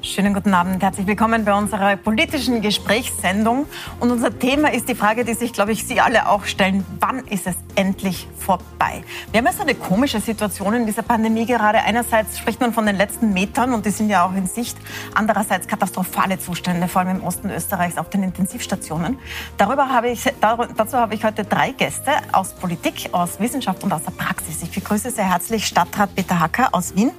Schönen guten Abend, herzlich willkommen bei unserer politischen Gesprächssendung. Und unser Thema ist die Frage, die sich, glaube ich, Sie alle auch stellen. Wann ist es endlich vorbei? Wir haben jetzt eine komische Situation in dieser Pandemie gerade. Einerseits spricht man von den letzten Metern und die sind ja auch in Sicht. Andererseits katastrophale Zustände, vor allem im Osten Österreichs auf den Intensivstationen. Darüber habe ich, dazu habe ich heute drei Gäste aus Politik, aus Wissenschaft und aus der Praxis. Ich begrüße sehr herzlich Stadtrat Peter Hacker aus Wien,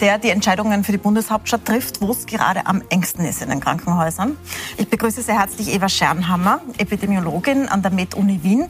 der die Entscheidungen für die Bundeshauptstadt trifft, wo es gerade am engsten ist in den Krankenhäusern. Ich begrüße sehr herzlich Eva Schernhammer, Epidemiologin an der Med-Uni Wien,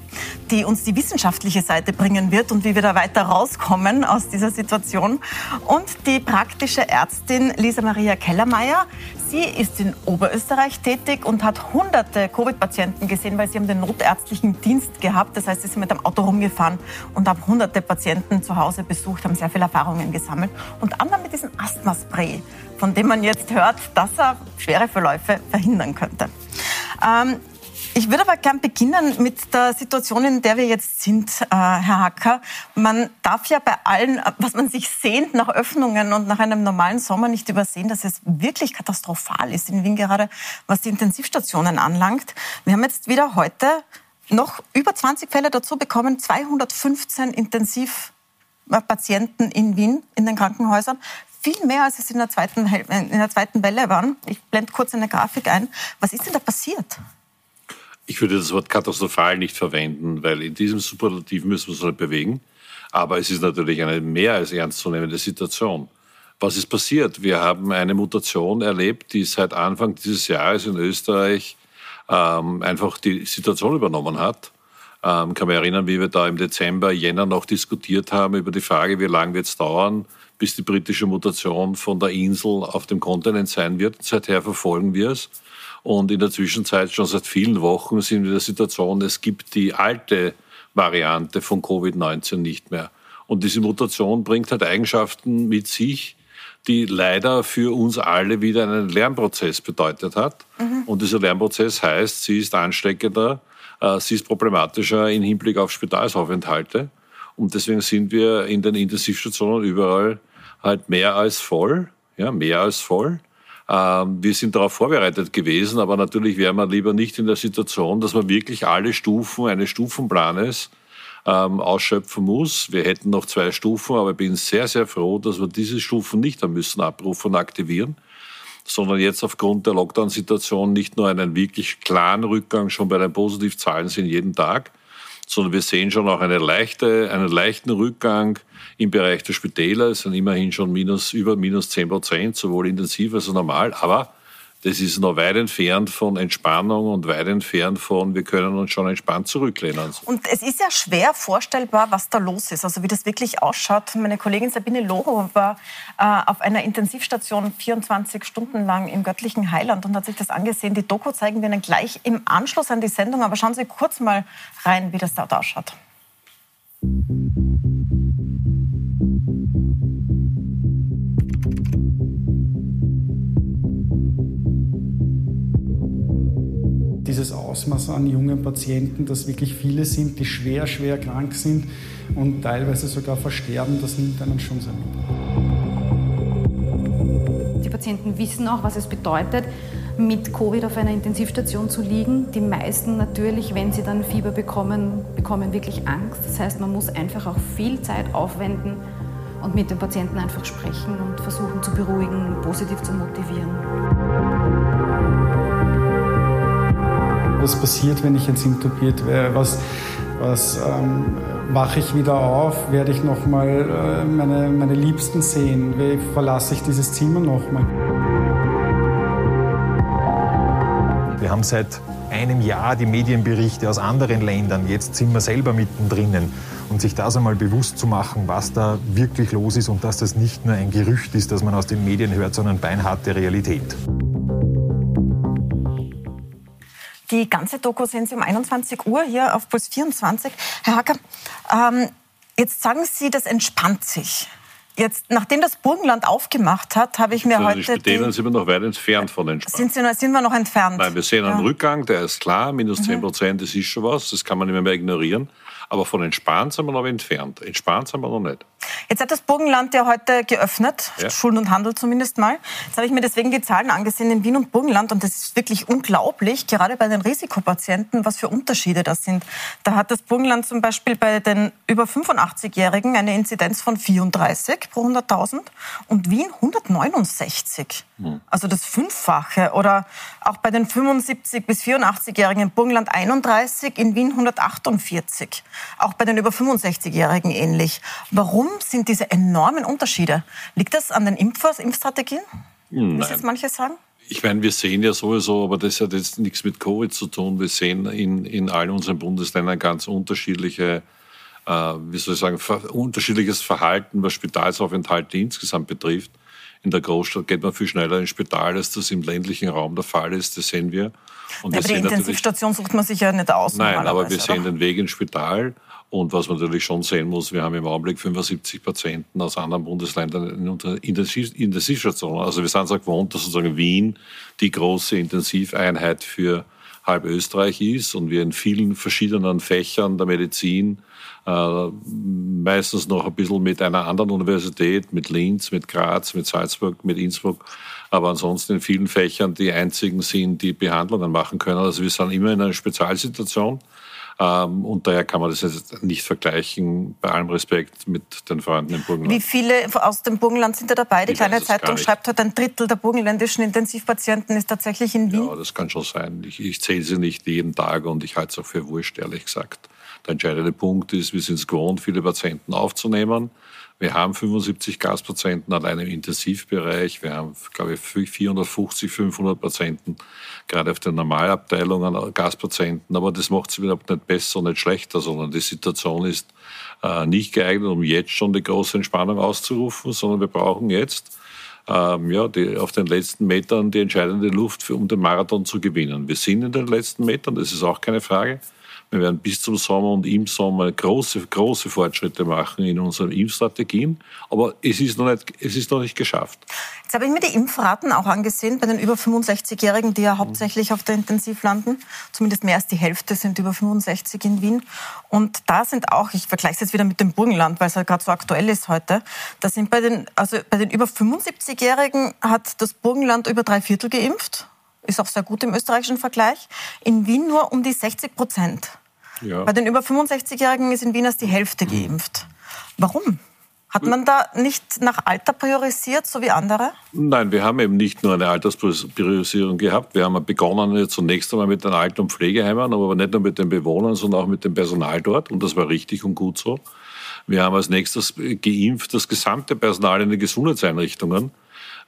die uns die wissenschaftliche Seite bringen wird und wie wir da weiter rauskommen aus dieser Situation. Und die praktische Ärztin Lisa Maria Kellermeier. Sie ist in Oberösterreich tätig und hat hunderte Covid-Patienten gesehen, weil sie haben den notärztlichen Dienst gehabt. Das heißt, sie sind mit dem Auto rumgefahren und haben hunderte Patienten zu Hause besucht, haben sehr viele Erfahrungen gesammelt. Und anderem mit diesem Asthma-Spray, von dem man jetzt hört, dass er schwere Verläufe verhindern könnte. Ähm, ich würde aber gern beginnen mit der Situation, in der wir jetzt sind, äh, Herr Hacker. Man darf ja bei allen, was man sich sehnt nach Öffnungen und nach einem normalen Sommer nicht übersehen, dass es wirklich katastrophal ist in Wien gerade, was die Intensivstationen anlangt. Wir haben jetzt wieder heute noch über 20 Fälle dazu bekommen, 215 Intensivpatienten in Wien in den Krankenhäusern viel mehr, als es in der zweiten, in der zweiten Welle waren. Ich blende kurz eine Grafik ein. Was ist denn da passiert? Ich würde das Wort katastrophal nicht verwenden, weil in diesem Superlativ müssen wir uns nicht bewegen. Aber es ist natürlich eine mehr als ernstzunehmende Situation. Was ist passiert? Wir haben eine Mutation erlebt, die seit Anfang dieses Jahres in Österreich ähm, einfach die Situation übernommen hat. Ähm, kann mich erinnern, wie wir da im Dezember, Jänner noch diskutiert haben über die Frage, wie lange wird es dauern, bis die britische Mutation von der Insel auf dem Kontinent sein wird. Seither verfolgen wir es. Und in der Zwischenzeit, schon seit vielen Wochen, sind wir in der Situation, es gibt die alte Variante von Covid-19 nicht mehr. Und diese Mutation bringt halt Eigenschaften mit sich, die leider für uns alle wieder einen Lernprozess bedeutet hat. Mhm. Und dieser Lernprozess heißt, sie ist ansteckender, äh, sie ist problematischer im Hinblick auf Spitalsaufenthalte. Und deswegen sind wir in den Intensivstationen überall halt mehr als voll, ja, mehr als voll. Ähm, wir sind darauf vorbereitet gewesen, aber natürlich wären wir lieber nicht in der Situation, dass man wirklich alle Stufen eines Stufenplanes ähm, ausschöpfen muss. Wir hätten noch zwei Stufen, aber ich bin sehr, sehr froh, dass wir diese Stufen nicht haben müssen abrufen und aktivieren, sondern jetzt aufgrund der Lockdown-Situation nicht nur einen wirklich klaren Rückgang schon bei den Positivzahlen sind jeden Tag, sondern wir sehen schon auch eine leichte, einen leichten Rückgang im Bereich der Spitäler. Es sind immerhin schon minus, über minus 10 Prozent, sowohl intensiv als auch normal. Aber das ist noch weit entfernt von Entspannung und weit entfernt von, wir können uns schon entspannt zurücklehnen. Und es ist ja schwer vorstellbar, was da los ist, also wie das wirklich ausschaut. Meine Kollegin Sabine Loho war äh, auf einer Intensivstation 24 Stunden lang im göttlichen Heiland und hat sich das angesehen. Die Doku zeigen wir Ihnen gleich im Anschluss an die Sendung, aber schauen Sie kurz mal rein, wie das dort ausschaut. Dieses Ausmaß an jungen Patienten, dass wirklich viele sind, die schwer, schwer krank sind und teilweise sogar versterben, das nimmt einen schon sehr mit. Die Patienten wissen auch, was es bedeutet, mit Covid auf einer Intensivstation zu liegen. Die meisten natürlich, wenn sie dann Fieber bekommen, bekommen wirklich Angst. Das heißt, man muss einfach auch viel Zeit aufwenden und mit den Patienten einfach sprechen und versuchen zu beruhigen, positiv zu motivieren was passiert, wenn ich jetzt intubiert wäre, was, was ähm, wache ich wieder auf, werde ich nochmal äh, meine, meine Liebsten sehen, wie verlasse ich dieses Zimmer nochmal. Wir haben seit einem Jahr die Medienberichte aus anderen Ländern. Jetzt sind wir selber mittendrin. Und sich das einmal bewusst zu machen, was da wirklich los ist und dass das nicht nur ein Gerücht ist, das man aus den Medien hört, sondern beinharte Realität. Die ganze Doku sehen Sie um 21 Uhr hier auf Puls 24. Herr Hacker, ähm, jetzt sagen Sie, das entspannt sich. Jetzt, nachdem das Burgenland aufgemacht hat, habe ich mir also heute. Die Spitäler sind wir noch weit entfernt von Entspannung. Sind, Sie, sind wir noch entfernt? Nein, wir sehen einen ja. Rückgang, der ist klar, minus 10 mhm. Prozent, mhm. das ist schon was, das kann man nicht mehr ignorieren. Aber von entspannt sind wir noch entfernt. Entspannt sind wir noch nicht. Jetzt hat das Burgenland ja heute geöffnet, ja. Schulden und Handel zumindest mal. Jetzt habe ich mir deswegen die Zahlen angesehen in Wien und Burgenland und das ist wirklich unglaublich, gerade bei den Risikopatienten, was für Unterschiede das sind. Da hat das Burgenland zum Beispiel bei den über 85-Jährigen eine Inzidenz von 34 pro 100.000 und Wien 169. Hm. Also das Fünffache. Oder auch bei den 75 bis 84-Jährigen im Burgenland 31, in Wien 148. Auch bei den über 65-Jährigen ähnlich. Warum sind diese enormen Unterschiede? Liegt das an den Impfers, Impfstrategien? Nein. Wie jetzt manche sagen? Ich meine, wir sehen ja sowieso, aber das hat jetzt nichts mit Covid zu tun. Wir sehen in, in allen unseren Bundesländern ganz unterschiedliche, äh, wie soll ich sagen, unterschiedliches Verhalten, was Spitalsaufenthalte insgesamt betrifft. In der Großstadt geht man viel schneller ins Spital, als das im ländlichen Raum der Fall ist. Das sehen wir. Und ja, aber die Intensivstation sucht man sich ja nicht aus. Nein, aber wir sehen den Weg ins Spital. Und was man natürlich schon sehen muss, wir haben im Augenblick 75 Patienten aus anderen Bundesländern in Intensiv Intensivstationen. Also wir sind es auch gewohnt, dass sozusagen Wien die große Intensiveinheit für halb Österreich ist und wir in vielen verschiedenen Fächern der Medizin, äh, meistens noch ein bisschen mit einer anderen Universität, mit Linz, mit Graz, mit Salzburg, mit Innsbruck, aber ansonsten in vielen Fächern die einzigen sind, die Behandlungen machen können. Also wir sind immer in einer Spezialsituation. Ähm, und daher kann man das jetzt nicht vergleichen, bei allem Respekt, mit den Freunden im Burgenland. Wie viele aus dem Burgenland sind da dabei? Die ich kleine Zeitung schreibt heute, ein Drittel der burgenländischen Intensivpatienten ist tatsächlich in Wien. Ja, das kann schon sein. Ich, ich zähle sie nicht jeden Tag und ich halte es auch für wurscht, ehrlich gesagt. Der entscheidende Punkt ist, wir sind es gewohnt, viele Patienten aufzunehmen. Wir haben 75 Gaspatienten allein im Intensivbereich. Wir haben, glaube ich, 450, 500 Patienten, gerade auf den Normalabteilungen Gaspatienten. Aber das macht es überhaupt nicht besser nicht schlechter, sondern die Situation ist äh, nicht geeignet, um jetzt schon die große Entspannung auszurufen, sondern wir brauchen jetzt ähm, ja, die, auf den letzten Metern die entscheidende Luft, für, um den Marathon zu gewinnen. Wir sind in den letzten Metern, das ist auch keine Frage. Wir werden bis zum Sommer und im Sommer große, große Fortschritte machen in unseren Impfstrategien. Aber es ist noch nicht, es ist noch nicht geschafft. Jetzt habe ich mir die Impfraten auch angesehen bei den über 65-Jährigen, die ja hauptsächlich auf der Intensiv landen. Zumindest mehr als die Hälfte sind über 65 in Wien. Und da sind auch, ich vergleiche es jetzt wieder mit dem Burgenland, weil es halt gerade so aktuell ist heute, da sind bei den, also bei den über 75-Jährigen hat das Burgenland über drei Viertel geimpft. Ist auch sehr gut im österreichischen Vergleich. In Wien nur um die 60 Prozent. Ja. Bei den über 65-Jährigen ist in Wien erst die Hälfte geimpft. Warum? Hat man da nicht nach Alter priorisiert, so wie andere? Nein, wir haben eben nicht nur eine Alterspriorisierung gehabt. Wir haben begonnen zunächst einmal mit den Alten- und Pflegeheimen, aber nicht nur mit den Bewohnern, sondern auch mit dem Personal dort. Und das war richtig und gut so. Wir haben als nächstes geimpft das gesamte Personal in den Gesundheitseinrichtungen.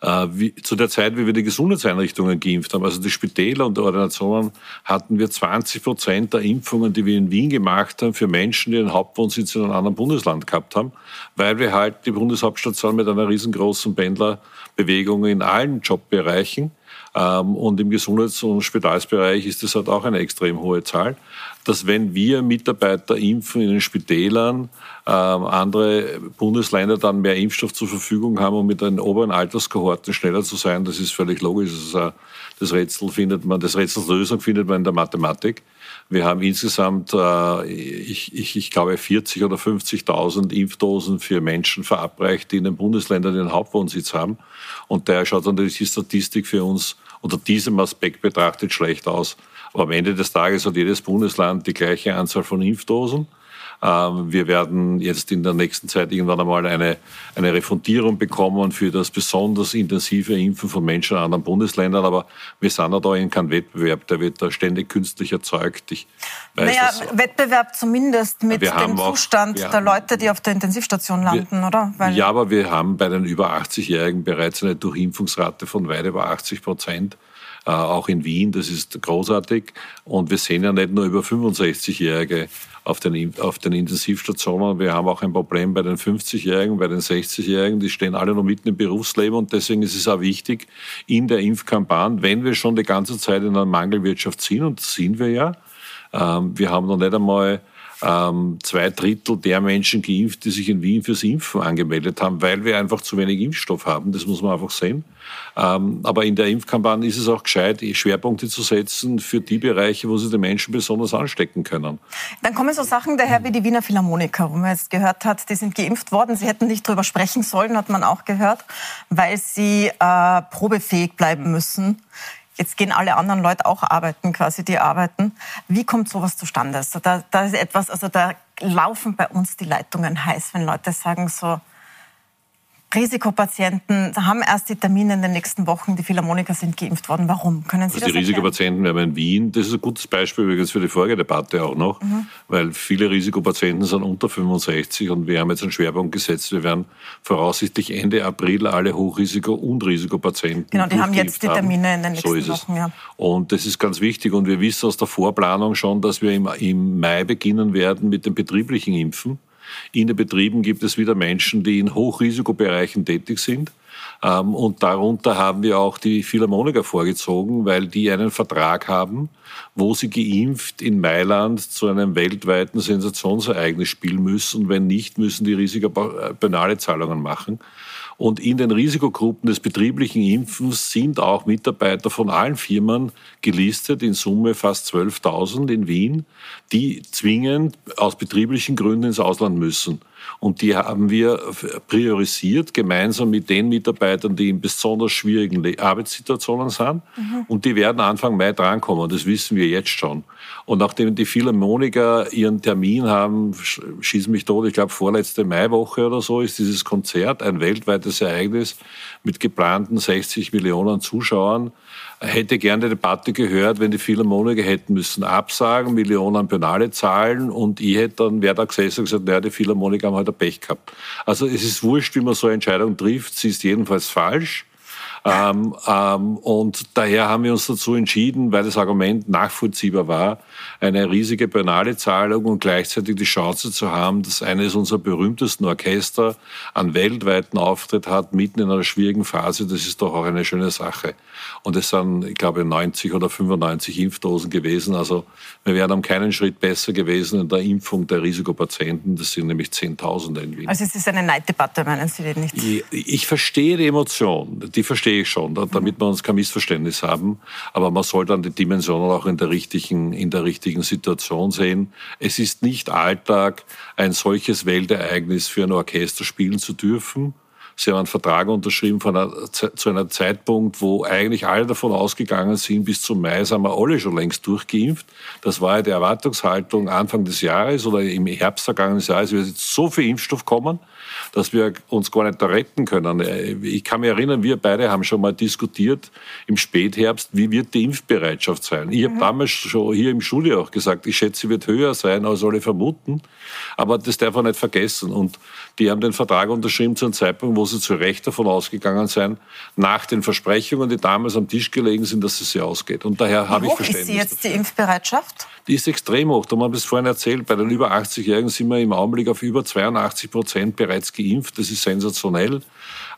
Äh, wie, zu der Zeit, wie wir die Gesundheitseinrichtungen geimpft haben, also die Spitäler und die Ordinationen, hatten wir 20 Prozent der Impfungen, die wir in Wien gemacht haben, für Menschen, die einen Hauptwohnsitz in einem anderen Bundesland gehabt haben, weil wir halt die Bundeshauptstadt mit einer riesengroßen Pendlerbewegung in allen Jobbereichen und im Gesundheits- und Spitalsbereich ist das halt auch eine extrem hohe Zahl, dass wenn wir Mitarbeiter impfen in den Spitälern, ähm, andere Bundesländer dann mehr Impfstoff zur Verfügung haben, um mit den oberen Alterskohorten schneller zu sein, das ist völlig logisch. Das, das Rätsel findet man, das Rätsels Lösung findet man in der Mathematik. Wir haben insgesamt, äh, ich, ich, ich glaube, 40 oder 50.000 Impfdosen für Menschen verabreicht, die in den Bundesländern den Hauptwohnsitz haben. Und daher schaut natürlich die Statistik für uns unter diesem Aspekt betrachtet schlecht aus. Aber am Ende des Tages hat jedes Bundesland die gleiche Anzahl von Impfdosen. Ähm, wir werden jetzt in der nächsten Zeit irgendwann einmal eine, eine Refundierung bekommen für das besonders intensive Impfen von Menschen in anderen Bundesländern. Aber wir sind ja da in keinem Wettbewerb. Der wird da ständig künstlich erzeugt. Ich weiß naja, das, Wettbewerb zumindest mit dem Zustand auch, der Leute, die auf der Intensivstation landen, wir, oder? Weil ja, aber wir haben bei den über 80-Jährigen bereits eine Durchimpfungsrate von weit über 80 Prozent. Äh, auch in Wien, das ist großartig. Und wir sehen ja nicht nur über 65-Jährige auf den, auf den Intensivstationen. Wir haben auch ein Problem bei den 50-Jährigen, bei den 60-Jährigen. Die stehen alle noch mitten im Berufsleben. Und deswegen ist es auch wichtig, in der Impfkampagne, wenn wir schon die ganze Zeit in einer Mangelwirtschaft sind, und das sind wir ja, ähm, wir haben noch nicht einmal ähm, zwei Drittel der Menschen geimpft, die sich in Wien fürs Impfen angemeldet haben, weil wir einfach zu wenig Impfstoff haben. Das muss man einfach sehen. Ähm, aber in der Impfkampagne ist es auch gescheit, Schwerpunkte zu setzen für die Bereiche, wo sie die Menschen besonders anstecken können. Dann kommen so Sachen daher wie die Wiener Philharmoniker, wo man jetzt gehört hat, die sind geimpft worden. Sie hätten nicht darüber sprechen sollen, hat man auch gehört, weil sie äh, probefähig bleiben müssen. Jetzt gehen alle anderen Leute auch arbeiten, quasi die arbeiten. Wie kommt sowas zustande? Also da, da ist etwas, also da laufen bei uns die Leitungen heiß, wenn Leute sagen so, Risikopatienten haben erst die Termine in den nächsten Wochen. Die Philharmoniker sind geimpft worden. Warum? Können Sie also das Die Risikopatienten wir haben in Wien. Das ist ein gutes Beispiel übrigens für die Folgedebatte auch noch, mhm. weil viele Risikopatienten sind unter 65 und wir haben jetzt einen Schwerpunkt gesetzt. Wir werden voraussichtlich Ende April alle Hochrisiko- und Risikopatienten. Genau, die haben jetzt die Termine in den nächsten so Wochen. Ja. Und das ist ganz wichtig. Und wir wissen aus der Vorplanung schon, dass wir im, im Mai beginnen werden mit dem betrieblichen Impfen. In den Betrieben gibt es wieder Menschen, die in Hochrisikobereichen tätig sind. Ähm, und darunter haben wir auch die Philharmoniker vorgezogen, weil die einen Vertrag haben, wo sie geimpft in Mailand zu einem weltweiten Sensationsereignis spielen müssen. Wenn nicht, müssen die Risikopenale Zahlungen machen. Und in den Risikogruppen des betrieblichen Impfens sind auch Mitarbeiter von allen Firmen gelistet, in Summe fast 12.000 in Wien, die zwingend aus betrieblichen Gründen ins Ausland müssen. Und die haben wir priorisiert, gemeinsam mit den Mitarbeitern, die in besonders schwierigen Arbeitssituationen sind. Mhm. Und die werden Anfang Mai drankommen, das wissen wir jetzt schon. Und nachdem die Philharmoniker ihren Termin haben, schießen mich tot, ich glaube vorletzte Maiwoche oder so, ist dieses Konzert ein weltweites Ereignis mit geplanten 60 Millionen Zuschauern hätte gerne die Debatte gehört, wenn die Philharmoniker hätten müssen absagen, Millionen Penale zahlen und ich hätte dann, wer da gesessen und gesagt, naja, die Philharmoniker haben halt ein Pech gehabt. Also es ist wurscht, wie man so eine Entscheidung trifft, sie ist jedenfalls falsch. Ähm, ähm, und daher haben wir uns dazu entschieden, weil das Argument nachvollziehbar war, eine riesige Penalezahlung und gleichzeitig die Chance zu haben, dass eines unserer berühmtesten Orchester einen weltweiten Auftritt hat, mitten in einer schwierigen Phase. Das ist doch auch eine schöne Sache. Und es sind, ich glaube, 90 oder 95 Impfdosen gewesen. Also wir wären um keinen Schritt besser gewesen in der Impfung der Risikopatienten. Das sind nämlich Zehntausende in Wien. Also es ist eine Neiddebatte, meinen Sie denn nicht? Ich, ich verstehe die Emotion, die verstehe ich schon, damit wir uns kein Missverständnis haben. Aber man soll dann die Dimensionen auch in der richtigen, in der richtigen Situation sehen. Es ist nicht Alltag, ein solches Weltereignis für ein Orchester spielen zu dürfen. Sie haben einen Vertrag unterschrieben von einer, zu einem Zeitpunkt, wo eigentlich alle davon ausgegangen sind, bis zum Mai sind wir alle schon längst durchgeimpft. Das war ja die Erwartungshaltung Anfang des Jahres oder im Herbst vergangenen Jahres. Es wird jetzt so viel Impfstoff kommen, dass wir uns gar nicht da retten können. Ich kann mich erinnern, wir beide haben schon mal diskutiert im Spätherbst, wie wird die Impfbereitschaft sein. Ich habe mhm. damals schon hier im Schuljahr auch gesagt, ich schätze, sie wird höher sein, als alle vermuten. Aber das darf man nicht vergessen. Und die haben den Vertrag unterschrieben zu einem Zeitpunkt, wo sie zu Recht davon ausgegangen sind, nach den Versprechungen, die damals am Tisch gelegen sind, dass es sie ausgeht. Und daher habe ich Verständnis. Ist sie jetzt dafür. die Impfbereitschaft? Die ist extrem hoch. Da haben wir es vorhin erzählt. Bei den über 80-Jährigen sind wir im Augenblick auf über 82 Prozent bereits geimpft. Das ist sensationell.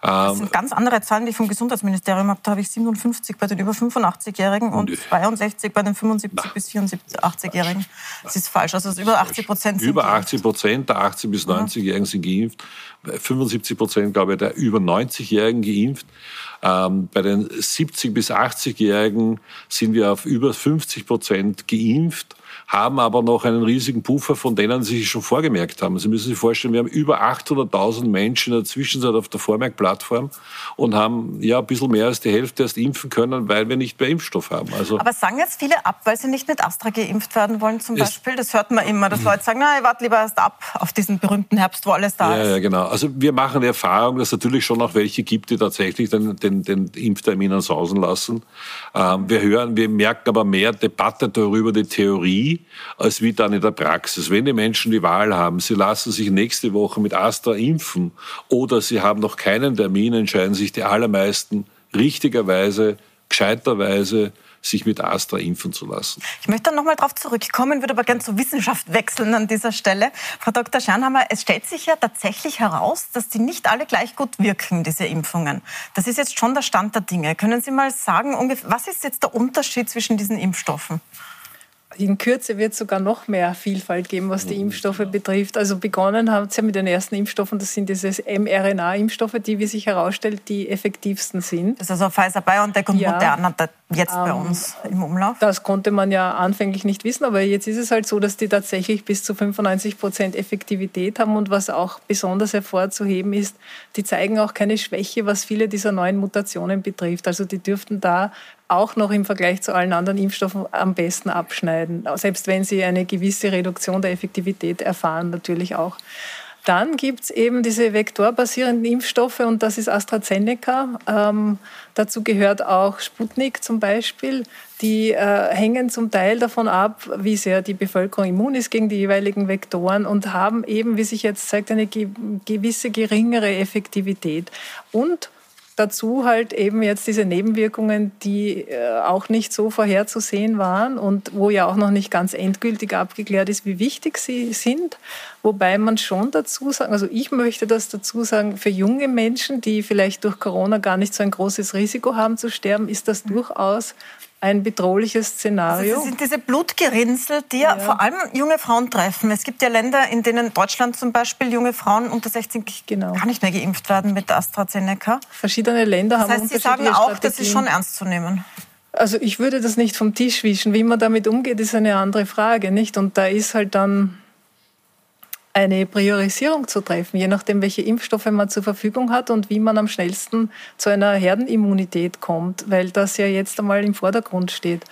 Das ähm, sind ganz andere Zahlen, die ich vom Gesundheitsministerium habe. Da habe ich 57 bei den über 85-Jährigen und 62 bei den 75 Na. bis 84-Jährigen. Das ist falsch. Also über 80 Prozent sind Über 80 Prozent der 80 bis 90-Jährigen sind geimpft. 75 Prozent, glaube ich, der über 90-Jährigen geimpft. Ähm, bei den 70 bis 80-Jährigen sind wir auf über 50 Prozent geimpft haben aber noch einen riesigen Puffer, von denen Sie sich schon vorgemerkt haben. Sie müssen sich vorstellen, wir haben über 800.000 Menschen in der Zwischenzeit auf der Vormerkplattform und haben ja ein bisschen mehr als die Hälfte erst impfen können, weil wir nicht mehr Impfstoff haben. Also aber sagen jetzt viele ab, weil sie nicht mit Astra geimpft werden wollen zum Beispiel? Das hört man immer, dass Leute sagen, na, ich warte lieber erst ab auf diesen berühmten Herbst, wo alles da ja, ist. Ja, genau. Also wir machen die Erfahrung, dass es natürlich schon auch welche gibt, die tatsächlich den, den, den Impftermin sausen lassen. Ähm, wir hören, wir merken aber mehr Debatte darüber, die Theorie, als wie dann in der Praxis. Wenn die Menschen die Wahl haben, sie lassen sich nächste Woche mit Astra impfen oder sie haben noch keinen Termin, entscheiden sich die allermeisten richtigerweise, gescheiterweise sich mit Astra impfen zu lassen. Ich möchte dann nochmal darauf zurückkommen, würde aber gerne zur Wissenschaft wechseln an dieser Stelle. Frau Dr. Schernhammer, es stellt sich ja tatsächlich heraus, dass die nicht alle gleich gut wirken, diese Impfungen. Das ist jetzt schon der Stand der Dinge. Können Sie mal sagen, was ist jetzt der Unterschied zwischen diesen Impfstoffen? In Kürze wird es sogar noch mehr Vielfalt geben, was die Impfstoffe betrifft. Also begonnen haben es ja mit den ersten Impfstoffen, das sind diese mRNA-Impfstoffe, die, wie sich herausstellt, die effektivsten sind. Das ist also Pfizer, BioNTech und ja, Moderna jetzt ähm, bei uns im Umlauf? Das konnte man ja anfänglich nicht wissen, aber jetzt ist es halt so, dass die tatsächlich bis zu 95 Prozent Effektivität haben und was auch besonders hervorzuheben ist, die zeigen auch keine Schwäche, was viele dieser neuen Mutationen betrifft. Also die dürften da auch noch im Vergleich zu allen anderen Impfstoffen am besten abschneiden, selbst wenn sie eine gewisse Reduktion der Effektivität erfahren, natürlich auch. Dann gibt es eben diese vektorbasierenden Impfstoffe und das ist AstraZeneca. Ähm, dazu gehört auch Sputnik zum Beispiel. Die äh, hängen zum Teil davon ab, wie sehr die Bevölkerung immun ist gegen die jeweiligen Vektoren und haben eben, wie sich jetzt zeigt, eine ge gewisse geringere Effektivität. Und dazu halt eben jetzt diese Nebenwirkungen, die äh, auch nicht so vorherzusehen waren und wo ja auch noch nicht ganz endgültig abgeklärt ist, wie wichtig sie sind. Wobei man schon dazu sagen, also ich möchte das dazu sagen, für junge Menschen, die vielleicht durch Corona gar nicht so ein großes Risiko haben zu sterben, ist das durchaus ein bedrohliches Szenario. Also das sind diese Blutgerinnsel, die ja. vor allem junge Frauen treffen. Es gibt ja Länder, in denen Deutschland zum Beispiel junge Frauen unter 16 genau. gar nicht mehr geimpft werden mit AstraZeneca. Verschiedene Länder das heißt, haben Sie sagen auch, das ist schon ernst zu nehmen. Also ich würde das nicht vom Tisch wischen. Wie man damit umgeht, ist eine andere Frage, nicht? Und da ist halt dann eine Priorisierung zu treffen, je nachdem, welche Impfstoffe man zur Verfügung hat und wie man am schnellsten zu einer Herdenimmunität kommt, weil das ja jetzt einmal im Vordergrund steht.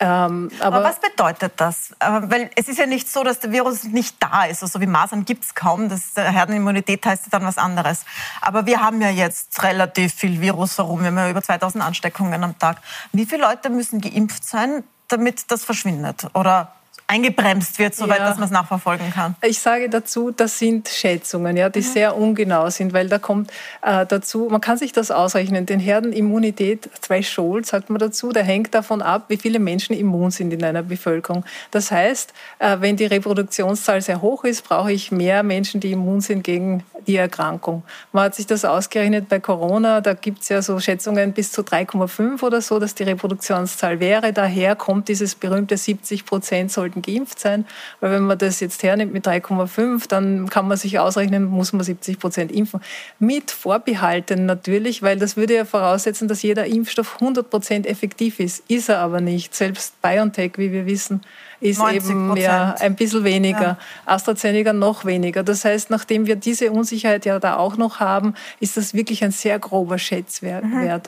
Ähm, aber, aber, was bedeutet das? Äh, weil es ist ja nicht so, dass der Virus nicht da ist. Also wie Masern gibt es kaum. Das Herdenimmunität heißt dann was anderes. Aber wir haben ja jetzt relativ viel Virus herum. Wir haben ja über 2000 Ansteckungen am Tag. Wie viele Leute müssen geimpft sein, damit das verschwindet? Oder eingebremst wird, soweit ja. dass man es nachverfolgen kann? Ich sage dazu, das sind Schätzungen, ja, die mhm. sehr ungenau sind, weil da kommt äh, dazu, man kann sich das ausrechnen, den Herdenimmunität, Threshold sagt man dazu, der hängt davon ab, wie viele Menschen immun sind in einer Bevölkerung. Das heißt, äh, wenn die Reproduktionszahl sehr hoch ist, brauche ich mehr Menschen, die immun sind gegen die Erkrankung. Man hat sich das ausgerechnet bei Corona, da gibt es ja so Schätzungen bis zu 3,5 oder so, dass die Reproduktionszahl wäre. Daher kommt dieses berühmte 70 Prozent sollten geimpft sein, weil wenn man das jetzt hernimmt mit 3,5, dann kann man sich ausrechnen, muss man 70 Prozent impfen. Mit Vorbehalten natürlich, weil das würde ja voraussetzen, dass jeder Impfstoff 100 Prozent effektiv ist. Ist er aber nicht. Selbst BioNTech, wie wir wissen, ist eben ja ein bisschen weniger. Ja. AstraZeneca noch weniger. Das heißt, nachdem wir diese Unsicherheit ja da auch noch haben, ist das wirklich ein sehr grober Schätzwert. Mhm.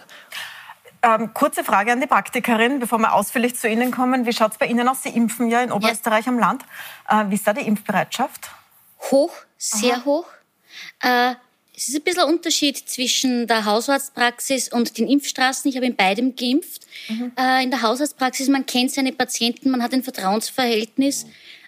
Ähm, kurze Frage an die Praktikerin, bevor wir ausführlich zu Ihnen kommen. Wie schaut es bei Ihnen aus? Sie impfen ja in Oberösterreich ja. am Land. Äh, wie ist da die Impfbereitschaft? Hoch, sehr Aha. hoch. Äh, es ist ein bisschen ein Unterschied zwischen der Hausarztpraxis und den Impfstraßen. Ich habe in beidem geimpft. Mhm. Äh, in der Hausarztpraxis, man kennt seine Patienten, man hat ein Vertrauensverhältnis.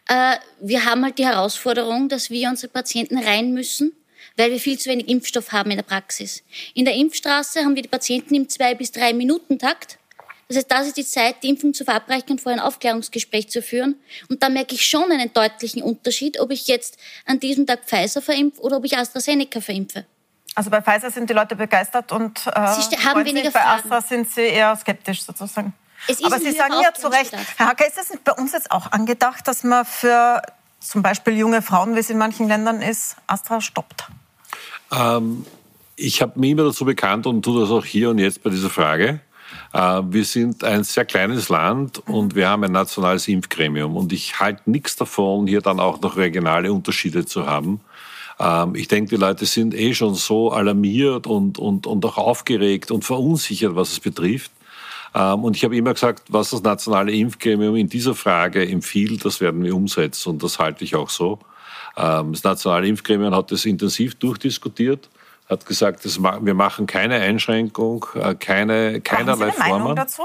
Äh, wir haben halt die Herausforderung, dass wir unsere Patienten rein müssen, weil wir viel zu wenig Impfstoff haben in der Praxis. In der Impfstraße haben wir die Patienten im zwei bis drei Minuten Takt. Das heißt, das ist die Zeit, die Impfung zu verabreichen und vorher ein Aufklärungsgespräch zu führen. Und da merke ich schon einen deutlichen Unterschied, ob ich jetzt an diesem Tag Pfizer verimpfe oder ob ich AstraZeneca verimpfe. Also bei Pfizer sind die Leute begeistert und äh, sie haben weniger bei Astra sind sie eher skeptisch sozusagen. Aber Sie sagen ja zu Recht, Herr Hacker, ist es bei uns jetzt auch angedacht, dass man für zum Beispiel junge Frauen, wie es in manchen Ländern ist, Astra stoppt? Ähm, ich habe mich immer dazu bekannt und tue das auch hier und jetzt bei dieser Frage. Äh, wir sind ein sehr kleines Land und wir haben ein nationales Impfgremium. Und ich halte nichts davon, hier dann auch noch regionale Unterschiede zu haben. Ähm, ich denke, die Leute sind eh schon so alarmiert und, und, und auch aufgeregt und verunsichert, was es betrifft. Ähm, und ich habe immer gesagt, was das nationale Impfgremium in dieser Frage empfiehlt, das werden wir umsetzen. Und das halte ich auch so. Ähm, das nationale Impfgremium hat das intensiv durchdiskutiert hat gesagt, wir machen keine Einschränkung, äh, keine, keinerlei Haben Sie eine Formen. Meinung dazu?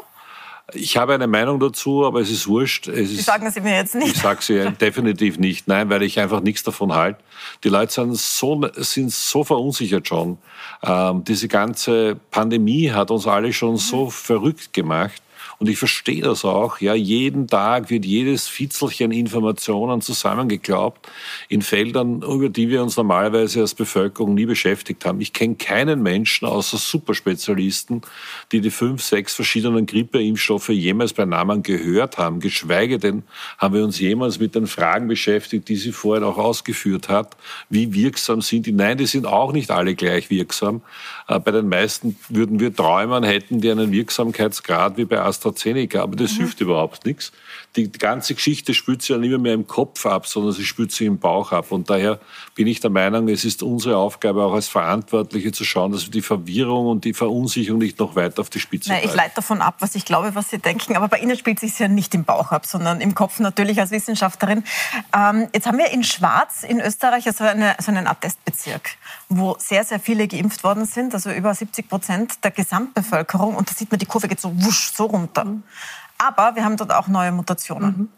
Ich habe eine Meinung dazu, aber es ist wurscht. Es Sie sagen Sie mir jetzt nicht. Ich sage sie definitiv nicht. Nein, weil ich einfach nichts davon halte. Die Leute sind so, sind so verunsichert schon. Ähm, diese ganze Pandemie hat uns alle schon so mhm. verrückt gemacht. Und ich verstehe das auch. Ja, jeden Tag wird jedes Fitzelchen Informationen zusammengeklaubt in Feldern, über die wir uns normalerweise als Bevölkerung nie beschäftigt haben. Ich kenne keinen Menschen außer Superspezialisten, die die fünf, sechs verschiedenen Grippeimpfstoffe jemals bei Namen gehört haben. Geschweige denn haben wir uns jemals mit den Fragen beschäftigt, die sie vorhin auch ausgeführt hat. Wie wirksam sind die? Nein, die sind auch nicht alle gleich wirksam. Äh, bei den meisten würden wir träumen, hätten die einen Wirksamkeitsgrad wie bei AstraZeneca. Aber das mhm. hilft überhaupt nichts. Die ganze Geschichte spürt sich ja nicht mehr im Kopf ab, sondern sie spürt sich im Bauch ab. Und daher bin ich der Meinung, es ist unsere Aufgabe auch als Verantwortliche zu schauen, dass wir die Verwirrung und die Verunsicherung nicht noch weiter auf die Spitze Nein, Ich leite davon ab, was ich glaube, was Sie denken. Aber bei Ihnen spielt sich ja nicht im Bauch ab, sondern im Kopf natürlich als Wissenschaftlerin. Ähm, jetzt haben wir in Schwarz in Österreich also eine, so einen Attestbezirk, wo sehr, sehr viele geimpft worden sind, also über 70 Prozent der Gesamtbevölkerung. Und da sieht man, die Kurve geht so wusch, so runter. Mhm. Aber wir haben dort auch neue Mutationen. Mhm.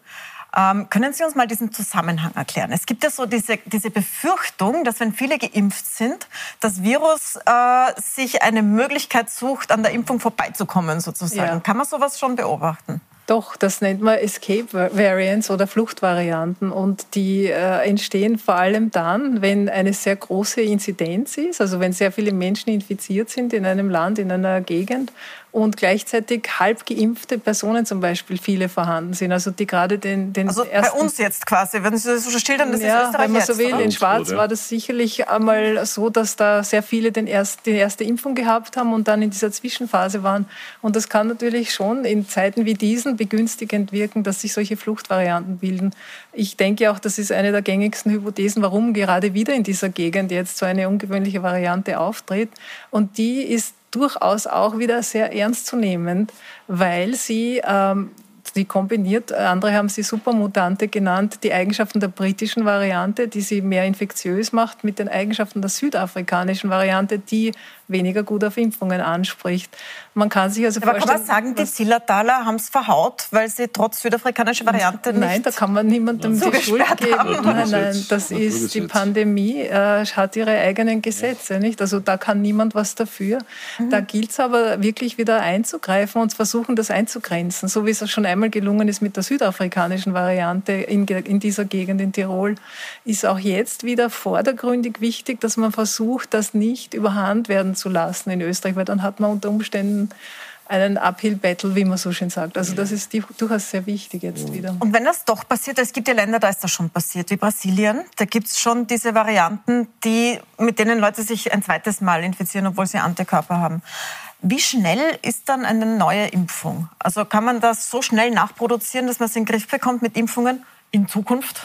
Ähm, können Sie uns mal diesen Zusammenhang erklären? Es gibt ja so diese, diese Befürchtung, dass wenn viele geimpft sind, das Virus äh, sich eine Möglichkeit sucht, an der Impfung vorbeizukommen sozusagen. Ja. Kann man sowas schon beobachten? Doch, das nennt man Escape Variants oder Fluchtvarianten. Und die äh, entstehen vor allem dann, wenn eine sehr große Inzidenz ist, also wenn sehr viele Menschen infiziert sind in einem Land, in einer Gegend und gleichzeitig halb geimpfte Personen zum Beispiel viele vorhanden sind. Also die gerade den, den also ersten, bei uns jetzt quasi, wenn Sie das so schildern, das ja, ist Österreich wenn man so will. In Schwarz war das sicherlich einmal so, dass da sehr viele den erst, die erste Impfung gehabt haben und dann in dieser Zwischenphase waren. Und das kann natürlich schon in Zeiten wie diesen begünstigend wirken, dass sich solche Fluchtvarianten bilden. Ich denke auch, das ist eine der gängigsten Hypothesen, warum gerade wieder in dieser Gegend jetzt so eine ungewöhnliche Variante auftritt. Und die ist durchaus auch wieder sehr ernstzunehmend, weil sie ähm, die kombiniert, andere haben sie Supermutante genannt, die Eigenschaften der britischen Variante, die sie mehr infektiös macht, mit den Eigenschaften der südafrikanischen Variante, die weniger gut auf Impfungen anspricht. Man kann sich also Aber vorstellen... kann man sagen, die Zillertaler haben es verhaut, weil sie trotz südafrikanischer Variante nicht... Nein, da kann man niemandem die Schuld geben. Haben. Nein, nein, das ist die Pandemie, äh, hat ihre eigenen Gesetze. Nicht? Also da kann niemand was dafür. Mhm. Da gilt es aber wirklich wieder einzugreifen und versuchen, das einzugrenzen. So wie es schon einmal gelungen ist mit der südafrikanischen Variante in, in dieser Gegend in Tirol, ist auch jetzt wieder vordergründig wichtig, dass man versucht, das nicht überhand werden zu lassen in Österreich, weil dann hat man unter Umständen einen Uphill-Battle, wie man so schön sagt. Also das ist durchaus sehr wichtig jetzt wieder. Und wenn das doch passiert, es gibt ja Länder, da ist das schon passiert, wie Brasilien, da gibt es schon diese Varianten, die, mit denen Leute sich ein zweites Mal infizieren, obwohl sie Antikörper haben. Wie schnell ist dann eine neue Impfung? Also kann man das so schnell nachproduzieren, dass man es in den Griff bekommt mit Impfungen in Zukunft?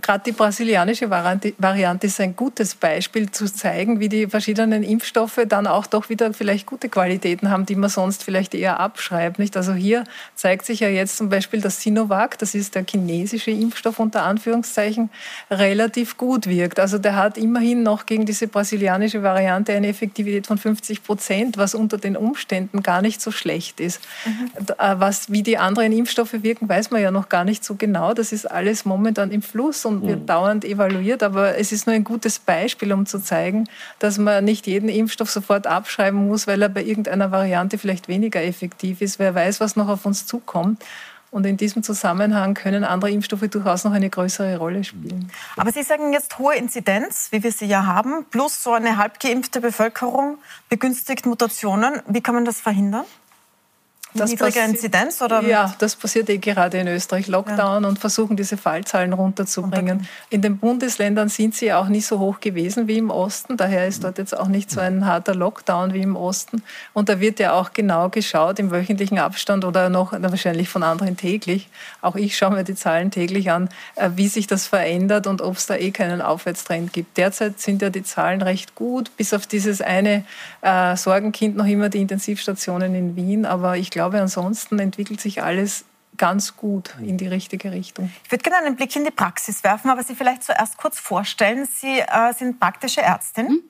Gerade die brasilianische Variante ist ein gutes Beispiel zu zeigen, wie die verschiedenen Impfstoffe dann auch doch wieder vielleicht gute Qualitäten haben, die man sonst vielleicht eher abschreibt. Nicht? Also hier zeigt sich ja jetzt zum Beispiel, dass Sinovac, das ist der chinesische Impfstoff unter Anführungszeichen, relativ gut wirkt. Also der hat immerhin noch gegen diese brasilianische Variante eine Effektivität von 50 Prozent, was unter den Umständen gar nicht so schlecht ist. Mhm. Äh, was, wie die anderen Impfstoffe wirken, weiß man ja noch gar nicht so genau. Das ist alles momentan im Fluss und wird mhm. dauernd evaluiert. Aber es ist nur ein gutes Beispiel, um zu zeigen, dass man nicht jeden Impfstoff sofort abschreiben muss, weil er bei irgendeiner Variante vielleicht weniger effektiv ist. Wer weiß, was noch auf uns zukommt. Und in diesem Zusammenhang können andere Impfstoffe durchaus noch eine größere Rolle spielen. Aber Sie sagen jetzt hohe Inzidenz, wie wir sie ja haben, plus so eine halbgeimpfte Bevölkerung begünstigt Mutationen. Wie kann man das verhindern? Das niedrige Inzidenz? Oder ja, das passiert eh gerade in Österreich. Lockdown ja. und versuchen, diese Fallzahlen runterzubringen. In den Bundesländern sind sie auch nicht so hoch gewesen wie im Osten. Daher ist dort jetzt auch nicht so ein harter Lockdown wie im Osten. Und da wird ja auch genau geschaut im wöchentlichen Abstand oder noch wahrscheinlich von anderen täglich. Auch ich schaue mir die Zahlen täglich an, äh, wie sich das verändert und ob es da eh keinen Aufwärtstrend gibt. Derzeit sind ja die Zahlen recht gut, bis auf dieses eine äh, Sorgenkind noch immer die Intensivstationen in Wien. Aber ich glaube, glaube, ansonsten entwickelt sich alles ganz gut in die richtige Richtung. Ich würde gerne einen Blick in die Praxis werfen, aber Sie vielleicht zuerst kurz vorstellen. Sie äh, sind praktische Ärztin mhm.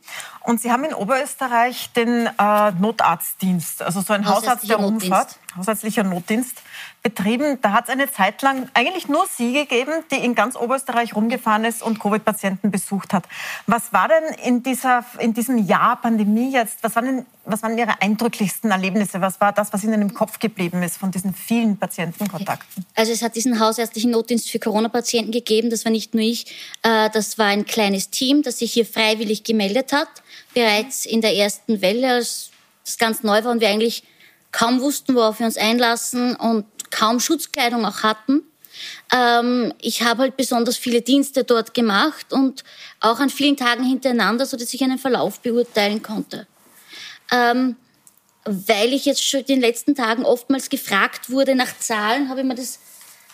und Sie haben in Oberösterreich den äh, Notarztdienst, also so ein Hausarzt der Rumfahrt. hausärztlicher Notdienst betrieben. Da hat es eine Zeit lang eigentlich nur Sie gegeben, die in ganz Oberösterreich rumgefahren ist und Covid-Patienten besucht hat. Was war denn in, dieser, in diesem Jahr Pandemie jetzt, was waren, denn, was waren Ihre eindrücklichsten Erlebnisse? Was war das, was Ihnen im Kopf geblieben ist von diesen vielen Patientenkontakten? Also es hat diesen hausärztlichen Notdienst für Corona-Patienten gegeben. Das war nicht nur ich, äh, das war ein kleines Team, das sich hier freiwillig gemeldet hat. Bereits in der ersten Welle, als das ganz neu war und wir eigentlich kaum wussten, worauf wir uns einlassen und kaum Schutzkleidung auch hatten. Ähm, ich habe halt besonders viele Dienste dort gemacht und auch an vielen Tagen hintereinander, so dass ich einen Verlauf beurteilen konnte. Ähm, weil ich jetzt schon in den letzten Tagen oftmals gefragt wurde nach Zahlen, habe ich mir das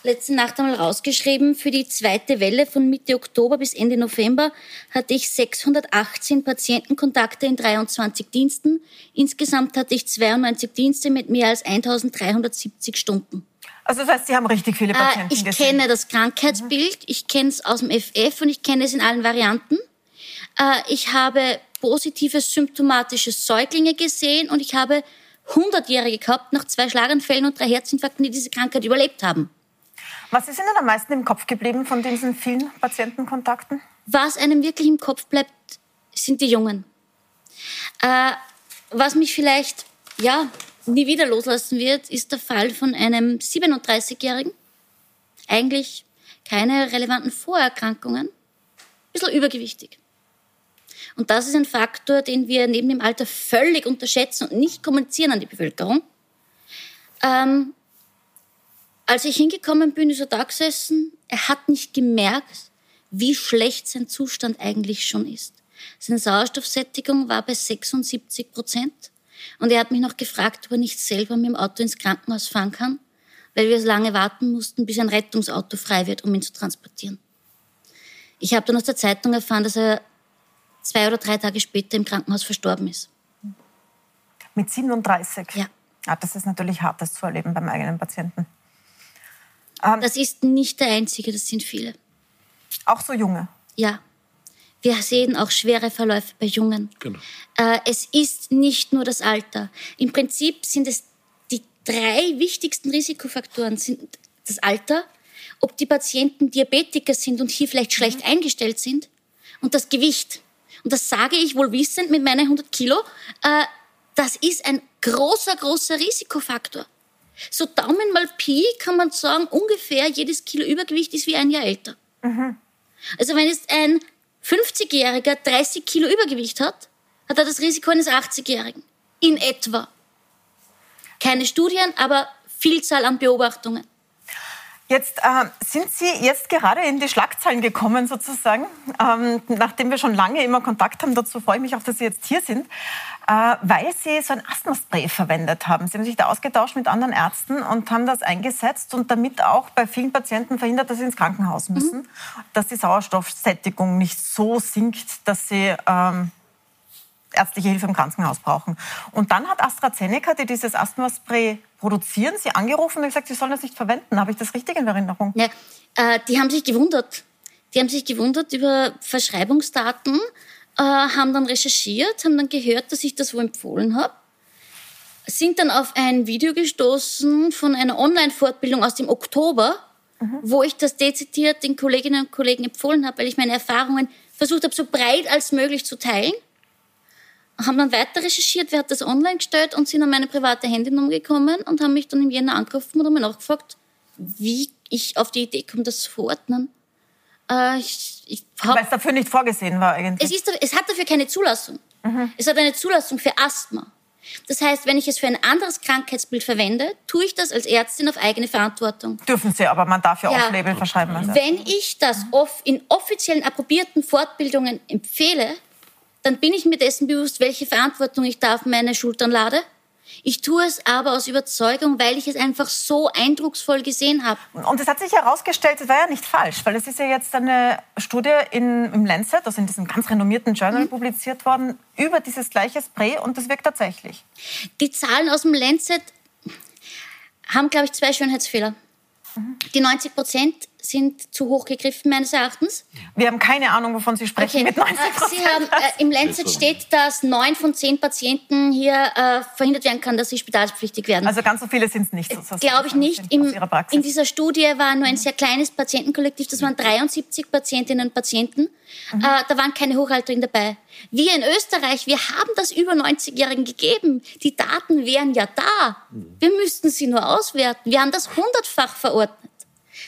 letzte Nacht einmal rausgeschrieben. Für die zweite Welle von Mitte Oktober bis Ende November hatte ich 618 Patientenkontakte in 23 Diensten. Insgesamt hatte ich 92 Dienste mit mehr als 1370 Stunden. Also das heißt, Sie haben richtig viele Patienten äh, Ich gesehen. kenne das Krankheitsbild, ich kenne es aus dem FF und ich kenne es in allen Varianten. Äh, ich habe positive symptomatische Säuglinge gesehen und ich habe 100-Jährige gehabt nach zwei Schlaganfällen und drei Herzinfarkten, die diese Krankheit überlebt haben. Was ist Ihnen am meisten im Kopf geblieben von diesen vielen Patientenkontakten? Was einem wirklich im Kopf bleibt, sind die Jungen. Äh, was mich vielleicht ja nie wieder loslassen wird, ist der Fall von einem 37-Jährigen. Eigentlich keine relevanten Vorerkrankungen, ein bisschen übergewichtig. Und das ist ein Faktor, den wir neben dem Alter völlig unterschätzen und nicht kommunizieren an die Bevölkerung. Ähm, als ich hingekommen bin, ist er da gesessen. Er hat nicht gemerkt, wie schlecht sein Zustand eigentlich schon ist. Seine Sauerstoffsättigung war bei 76 Prozent. Und er hat mich noch gefragt, ob er nicht selber mit dem Auto ins Krankenhaus fahren kann, weil wir so lange warten mussten, bis ein Rettungsauto frei wird, um ihn zu transportieren. Ich habe dann aus der Zeitung erfahren, dass er zwei oder drei Tage später im Krankenhaus verstorben ist. Mit 37? Ja. ja das ist natürlich hart, das zu erleben beim eigenen Patienten. Ähm, das ist nicht der einzige, das sind viele. Auch so junge? Ja. Wir sehen auch schwere Verläufe bei Jungen. Genau. Äh, es ist nicht nur das Alter. Im Prinzip sind es die drei wichtigsten Risikofaktoren sind das Alter, ob die Patienten Diabetiker sind und hier vielleicht schlecht mhm. eingestellt sind und das Gewicht. Und das sage ich wohl wissend mit meinen 100 Kilo. Äh, das ist ein großer, großer Risikofaktor. So Daumen mal Pi kann man sagen, ungefähr jedes Kilo Übergewicht ist wie ein Jahr älter. Mhm. Also wenn jetzt ein 50-Jähriger 30 Kilo Übergewicht hat, hat er das Risiko eines 80-Jährigen. In etwa. Keine Studien, aber Vielzahl an Beobachtungen. Jetzt äh, sind Sie jetzt gerade in die Schlagzeilen gekommen, sozusagen. Ähm, nachdem wir schon lange immer Kontakt haben, dazu freue ich mich auch, dass Sie jetzt hier sind, äh, weil Sie so ein Asthmaspray verwendet haben. Sie haben sich da ausgetauscht mit anderen Ärzten und haben das eingesetzt und damit auch bei vielen Patienten verhindert, dass sie ins Krankenhaus müssen, mhm. dass die Sauerstoffsättigung nicht so sinkt, dass sie ähm, ärztliche Hilfe im Krankenhaus brauchen. Und dann hat AstraZeneca, die dieses Asthmaspray produzieren, sie angerufen und gesagt, sie sollen das nicht verwenden. Habe ich das richtig in Erinnerung? Ja, äh, die haben sich gewundert. Die haben sich gewundert über Verschreibungsdaten, äh, haben dann recherchiert, haben dann gehört, dass ich das wo empfohlen habe, sind dann auf ein Video gestoßen von einer Online-Fortbildung aus dem Oktober, mhm. wo ich das dezidiert den Kolleginnen und Kollegen empfohlen habe, weil ich meine Erfahrungen versucht habe, so breit als möglich zu teilen haben dann weiter recherchiert, wer hat das online gestellt und sind an meine private Handynummer gekommen und haben mich dann im Jänner angerufen und haben mir nachgefragt, wie ich auf die Idee komme, das zu verordnen. Äh, ich, ich Weil es dafür nicht vorgesehen war eigentlich. Es, ist, es hat dafür keine Zulassung. Mhm. Es hat eine Zulassung für Asthma. Das heißt, wenn ich es für ein anderes Krankheitsbild verwende, tue ich das als Ärztin auf eigene Verantwortung. Dürfen Sie, aber man darf ja, ja. Off-Label verschreiben. Also. Wenn ich das off in offiziellen approbierten Fortbildungen empfehle, dann bin ich mir dessen bewusst, welche Verantwortung ich da auf meine Schultern lade. Ich tue es aber aus Überzeugung, weil ich es einfach so eindrucksvoll gesehen habe. Und es hat sich herausgestellt, es war ja nicht falsch, weil es ist ja jetzt eine Studie in, im Lancet, also in diesem ganz renommierten Journal, mhm. publiziert worden, über dieses gleiche Spray und das wirkt tatsächlich. Die Zahlen aus dem Lancet haben, glaube ich, zwei Schönheitsfehler. Mhm. Die 90 Prozent sind zu hoch gegriffen, meines Erachtens. Wir haben keine Ahnung, wovon Sie sprechen Okay. mit 90 Äh, Sie haben, äh, Im Lancet steht, dass neun von zehn Patienten hier äh, verhindert werden kann, dass sie spitalspflichtig werden. Also ganz so viele sind es nicht. sozusagen Glaube ich nicht. Im, in dieser Studie war nur ein sehr kleines Patientenkollektiv, das waren 73 Patientinnen und Patienten. Mhm. Äh, da waren keine Hochaltrigen dabei. Wir in Österreich, wir haben das über 90-Jährigen gegeben. Die Daten wären ja da. Wir müssten sie nur auswerten. Wir haben das hundertfach verordnet.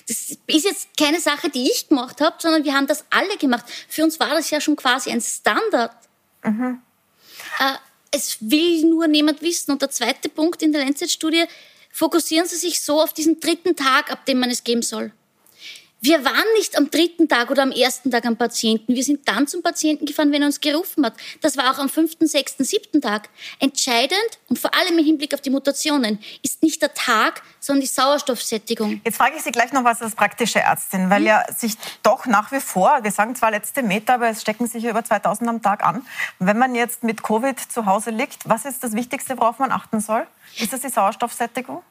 Das ist jetzt keine Sache, die ich gemacht habe, sondern wir haben das alle gemacht. Für uns war das ja schon quasi ein Standard. Äh, es will nur niemand wissen. Und der zweite Punkt in der Lancet-Studie, fokussieren Sie sich so auf diesen dritten Tag, ab dem man es geben soll. Wir waren nicht am dritten Tag oder am ersten Tag am Patienten. Wir sind dann zum Patienten gefahren, wenn er uns gerufen hat. Das war auch am fünften, sechsten, siebten Tag. Entscheidend und vor allem im Hinblick auf die Mutationen ist nicht der Tag, sondern die Sauerstoffsättigung. Jetzt frage ich Sie gleich noch was als praktische Ärztin, weil ja sich doch nach wie vor, wir sagen zwar letzte Meter, aber es stecken sich ja über 2000 am Tag an. Wenn man jetzt mit Covid zu Hause liegt, was ist das Wichtigste, worauf man achten soll? Ist das die Sauerstoffsättigung?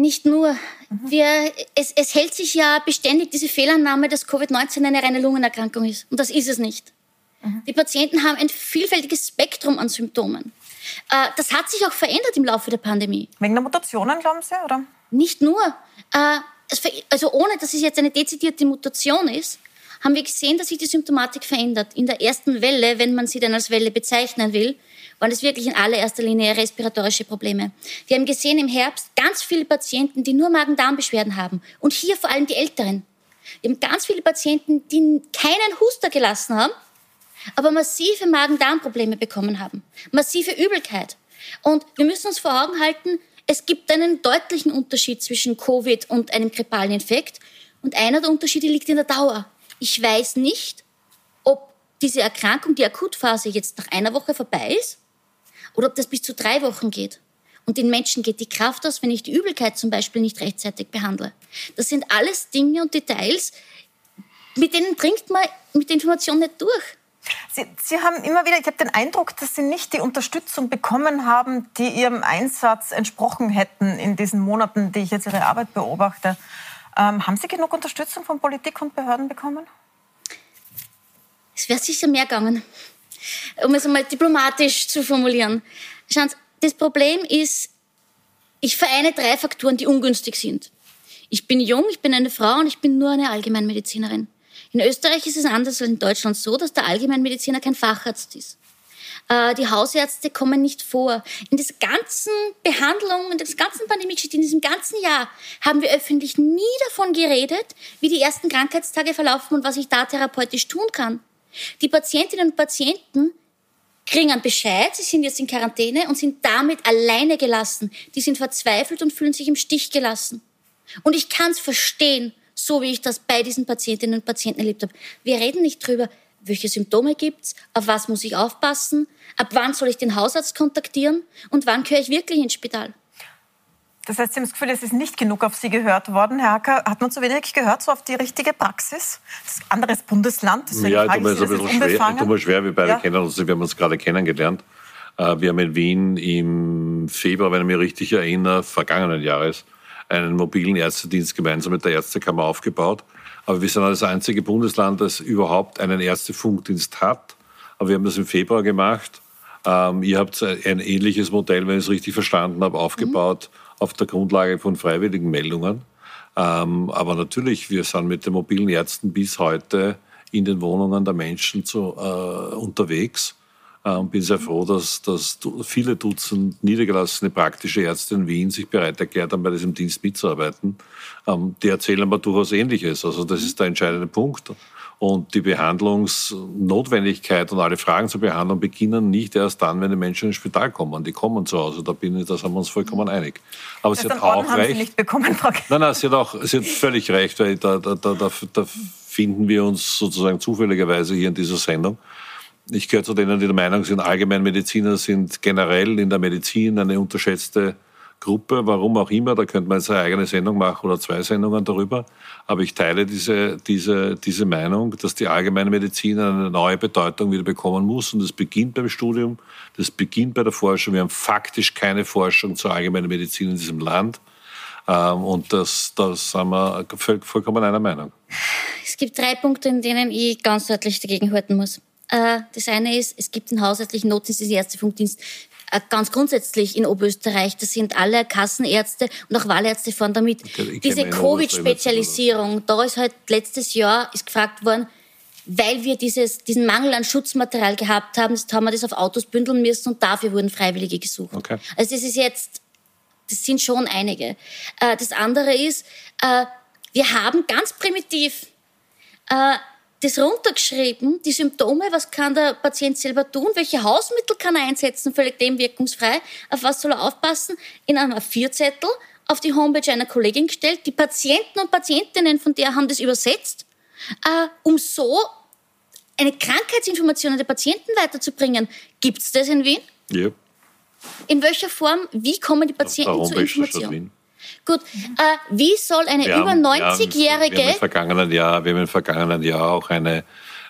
Nicht nur. Wir, es, es hält sich ja beständig diese Fehlannahme, dass Covid-19 eine reine Lungenerkrankung ist. Und das ist es nicht. Die Patienten haben ein vielfältiges Spektrum an Symptomen. Äh, das hat sich auch verändert im Laufe der Pandemie. Wegen der Mutationen, glauben Sie? Oder? Nicht nur. Äh, also ohne, dass es jetzt eine dezidierte Mutation ist, haben wir gesehen, dass sich die Symptomatik verändert. In der ersten Welle, wenn man sie dann als Welle bezeichnen will, waren es wirklich in allererster Linie respiratorische Probleme. Wir haben gesehen im Herbst ganz viele Patienten, die nur Magen-Darm-Beschwerden haben. Und hier vor allem die Älteren. Wir haben ganz viele Patienten, die keinen Huster gelassen haben, aber massive Magen-Darm-Probleme bekommen haben. Massive Übelkeit. Und wir müssen uns vor Augen halten, es gibt einen deutlichen Unterschied zwischen Covid und einem grippalen Infekt. Und einer der Unterschiede liegt in der Dauer. Ich weiß nicht, ob diese Erkrankung, die Akutphase jetzt nach einer Woche vorbei ist oder ob das bis zu drei Wochen geht. Und den Menschen geht die Kraft aus, wenn ich die Übelkeit zum Beispiel nicht rechtzeitig behandle. Das sind alles Dinge und Details, mit denen dringt man mit der Information nicht durch. Sie, Sie haben immer wieder, ich habe den Eindruck, dass Sie nicht die Unterstützung bekommen haben, die Ihrem Einsatz entsprochen hätten in diesen Monaten, die ich jetzt Ihre Arbeit beobachte. Ähm, haben Sie genug Unterstützung von Politik und Behörden bekommen? Es wäre sicher mehr gegangen. Um es einmal diplomatisch zu formulieren. Schauen Sie, das Problem ist, ich vereine drei Faktoren, die ungünstig sind. Ich bin jung, ich bin eine Frau und ich bin nur eine Allgemeinmedizinerin. In Österreich ist es anders als in Deutschland so, dass der Allgemeinmediziner kein Facharzt ist. Äh, Die Hausärzte kommen nicht vor. In dieser ganzen Behandlung, in dieser ganzen Pandemie-Geschichte, in diesem ganzen Jahr haben wir öffentlich nie davon geredet, wie die ersten Krankheitstage verlaufen und was ich da therapeutisch tun kann. Die Patientinnen und Patienten kriegen einen Bescheid, sie sind jetzt in Quarantäne und sind damit alleine gelassen. Die sind verzweifelt und fühlen sich im Stich gelassen. Und ich kann es verstehen, so wie ich das bei diesen Patientinnen und Patienten erlebt habe. Wir reden nicht drüber, welche Symptome gibt's, auf was muss ich aufpassen, ab wann soll ich den Hausarzt kontaktieren und wann gehöre ich wirklich ins Spital. Das heißt, Sie haben das Gefühl, es ist nicht genug auf Sie gehört worden. Herr Hacker, hat man zu wenig gehört, so auf die richtige Praxis? Das ist ein anderes Bundesland, deswegen Ja, ich tue mir so ein bisschen schwer, tut mir schwer, wir beide Ja. kennen uns, wir haben uns gerade kennengelernt. Äh, Wir haben in Wien im Februar, wenn ich mich richtig erinnere, vergangenen Jahres, einen mobilen Ärztedienst gemeinsam mit der Ärztekammer aufgebaut. Aber wir sind das einzige Bundesland, das überhaupt einen Ärztefunkdienst hat. Aber wir haben das im Februar gemacht. Ähm, ihr habt ein ähnliches Modell, wenn ich es richtig verstanden habe, aufgebaut auf der Grundlage von freiwilligen Meldungen. Ähm, aber natürlich, wir sind mit den mobilen Ärzten bis heute in den Wohnungen der Menschen zu, äh, unterwegs. Äh, Und bin sehr froh, dass, dass viele Dutzend niedergelassene praktische Ärzte in Wien sich bereit erklärt haben, bei diesem Dienst mitzuarbeiten. Ähm, Die erzählen aber durchaus Ähnliches. Also das ist der entscheidende Punkt. Und die Behandlungsnotwendigkeit und alle Fragen zur Behandlung beginnen nicht erst dann, wenn die Menschen ins Spital kommen. Die kommen zu Hause. Da bin ich, da sind wir uns vollkommen einig. Aber Das sie hat auch haben Sie recht. nicht bekommen, Frau Nein, nein, sie hat auch sie hat völlig recht, weil da, da, da, da, da finden wir uns sozusagen zufälligerweise hier in dieser Sendung. Ich gehöre zu denen, die der Meinung sind, Allgemeinmediziner sind generell in der Medizin eine unterschätzte Gruppe, warum auch immer. Da könnte man jetzt eine eigene Sendung machen oder zwei Sendungen darüber. Aber ich teile diese, diese, diese Meinung, dass die Allgemeinmedizin eine neue Bedeutung wieder bekommen muss. Und das beginnt beim Studium, das beginnt bei der Forschung. Wir haben faktisch keine Forschung zur allgemeinen Medizin in diesem Land. Ähm, und das, das sind wir vollkommen einer Meinung. Es gibt drei Punkte, in denen ich ganz deutlich dagegen halten muss. Äh, das eine ist, es gibt den hausärztlichen Notdienst, den Ärztefunkdienst, äh, ganz grundsätzlich in Oberösterreich. Das sind alle Kassenärzte und auch Wahlärzte fahren damit. Diese Covid-Spezialisierung, da ist halt letztes Jahr ist gefragt worden, weil wir dieses, diesen Mangel an Schutzmaterial gehabt haben, haben wir das auf Autos bündeln müssen und dafür wurden Freiwillige gesucht. Okay. Also das ist jetzt, das sind schon einige. Äh, das andere ist, wir haben ganz primitiv das runtergeschrieben, die Symptome, was kann der Patient selber tun, welche Hausmittel kann er einsetzen, völlig dem wirkungsfrei, auf was soll er aufpassen, in einem A4-Zettel auf die Homepage einer Kollegin gestellt. Die Patienten und Patientinnen von der haben das übersetzt, äh, um so eine Krankheitsinformation an die Patienten weiterzubringen. Gibt es das in Wien? Ja. In welcher Form? Wie kommen die Patienten zur Information? Gut, äh, wie soll eine wir über 90-jährige... Wir, haben im vergangenen Jahr, wir haben im vergangenen Jahr auch eine,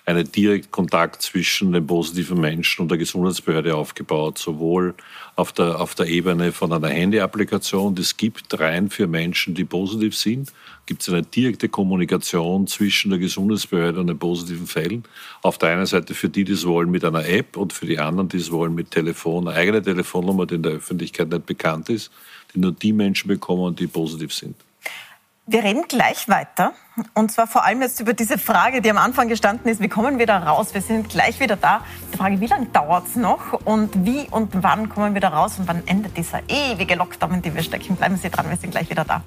einen Direktkontakt zwischen den positiven Menschen und der Gesundheitsbehörde aufgebaut, sowohl auf der, auf der Ebene von einer Handy-Applikation, die es gibt rein für Menschen, die positiv sind, gibt es eine direkte Kommunikation zwischen der Gesundheitsbehörde und den positiven Fällen. Auf der einen Seite für die, die es wollen, mit einer App und für die anderen, die es wollen, mit Telefon, eine eigene Telefonnummer, die in der Öffentlichkeit nicht bekannt ist die nur die Menschen bekommen, die positiv sind. Wir reden gleich weiter. Und zwar vor allem jetzt über diese Frage, die am Anfang gestanden ist, wie kommen wir da raus? Wir sind gleich wieder da. Die Frage, wie lange dauert es noch? Und wie und wann kommen wir da raus? Und wann endet dieser ewige Lockdown, in dem wir stecken? Bleiben Sie dran, wir sind gleich wieder da.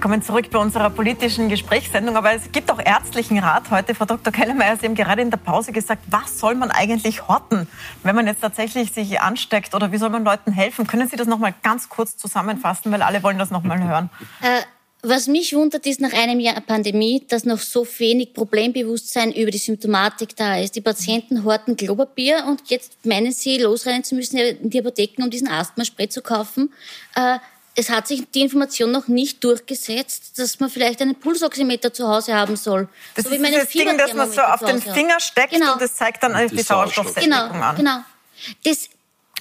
Willkommen zurück bei unserer politischen Gesprächssendung. Aber es gibt auch ärztlichen Rat heute. Frau Dr. Kellermeier, Sie haben gerade in der Pause gesagt, was soll man eigentlich horten, wenn man jetzt tatsächlich sich ansteckt oder wie soll man Leuten helfen? Können Sie das noch mal ganz kurz zusammenfassen, weil alle wollen das noch mal hören. Äh, was mich wundert, ist nach einem Jahr Pandemie, dass noch so wenig Problembewusstsein über die Symptomatik da ist. Die Patienten horten Klopapier und jetzt meinen sie, losrennen zu müssen in die Apotheken, um diesen Asthmaspray zu kaufen. Äh, es hat sich die Information noch nicht durchgesetzt, dass man vielleicht einen Pulsoximeter zu Hause haben soll. Das so ist wie das Ding, das man so auf den Finger steckt genau. und das zeigt dann die, die Sauerstoffsättigung genau, an. Genau. Das ist,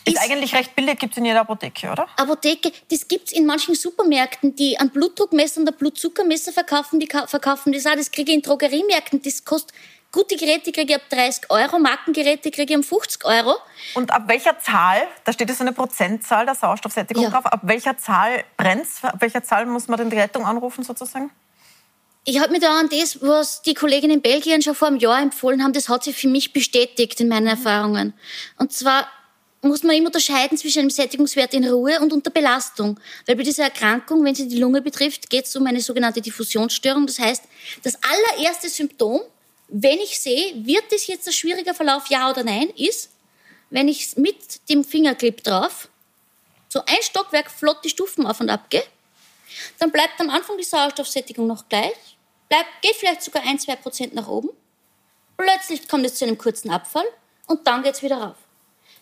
ist eigentlich recht billig, gibt es in jeder Apotheke, oder? Apotheke, das gibt es in manchen Supermärkten, die an Blutdruckmesser und Blutzuckermesser verkaufen, die verkaufen das auch. Das kriege ich in Drogeriemärkten, das kostet Gute Geräte kriege ich ab 30 Euro, Markengeräte kriege ich um 50 Euro. Und ab welcher Zahl, da steht jetzt eine Prozentzahl der Sauerstoffsättigung ja. drauf, ab welcher Zahl brennt Ab welcher Zahl muss man denn die Rettung anrufen sozusagen? Ich habe mir da an das, was die Kolleginnen in Belgien schon vor einem Jahr empfohlen haben, das hat sich für mich bestätigt in meinen Erfahrungen. Und zwar muss man immer unterscheiden zwischen einem Sättigungswert in Ruhe und unter Belastung. Weil bei dieser Erkrankung, wenn sie die Lunge betrifft, geht es um eine sogenannte Diffusionsstörung. Das heißt, das allererste Symptom wenn ich sehe, wird das jetzt ein schwieriger Verlauf, ja oder nein, ist, wenn ich mit dem Fingerclip drauf so ein Stockwerk flott die Stufen auf und ab gehe, dann bleibt am Anfang die Sauerstoffsättigung noch gleich, bleibt, geht vielleicht sogar ein, zwei Prozent nach oben. Plötzlich kommt es zu einem kurzen Abfall und dann geht es wieder rauf.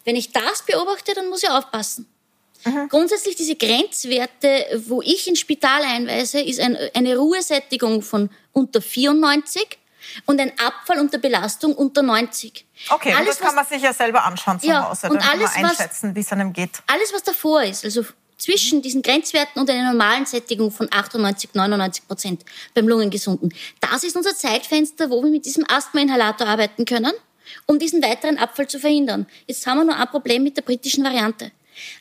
Wenn ich das beobachte, dann muss ich aufpassen. Mhm. Grundsätzlich diese Grenzwerte, wo ich ins Spital einweise, ist eine Ruhesättigung von unter 94 und ein Abfall unter Belastung unter 90. Okay, alles, und das kann man sich ja selber anschauen zu ja, Hause. Dann und alles, kann man einschätzen, wie es einem geht. Alles, was davor ist, also zwischen diesen Grenzwerten und einer normalen Sättigung von 98, 99 Prozent beim Lungengesunden. Das ist unser Zeitfenster, wo wir mit diesem Asthma-Inhalator arbeiten können, um diesen weiteren Abfall zu verhindern. Jetzt haben wir nur ein Problem mit der britischen Variante.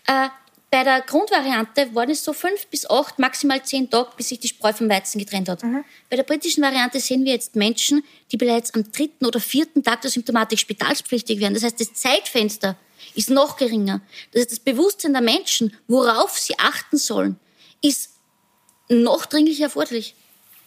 Äh, bei der Grundvariante waren es so fünf bis acht, maximal zehn Tage, bis sich die Spreu vom Weizen getrennt hat. Mhm. Bei der britischen Variante sehen wir jetzt Menschen, die bereits am dritten oder vierten Tag der Symptomatik spitalspflichtig werden. Das heißt, das Zeitfenster ist noch geringer. Das heißt, das Bewusstsein der Menschen, worauf sie achten sollen, ist noch dringlicher erforderlich.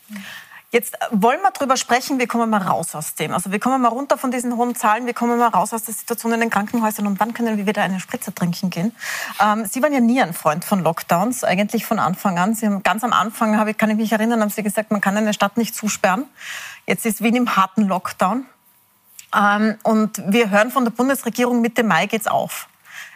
Mhm. Jetzt wollen wir darüber sprechen, wie kommen wir raus aus dem? Also wie kommen wir runter von diesen hohen Zahlen, wie kommen wir raus aus der Situation in den Krankenhäusern und wann können wir wieder eine Spritze trinken gehen? Ähm, Sie waren ja nie ein Freund von Lockdowns, eigentlich von Anfang an. Sie haben ganz am Anfang, habe, kann ich mich erinnern, haben Sie gesagt, man kann eine Stadt nicht zusperren. Jetzt ist Wien im harten Lockdown. Ähm, und wir hören von der Bundesregierung, Mitte Mai geht's auf.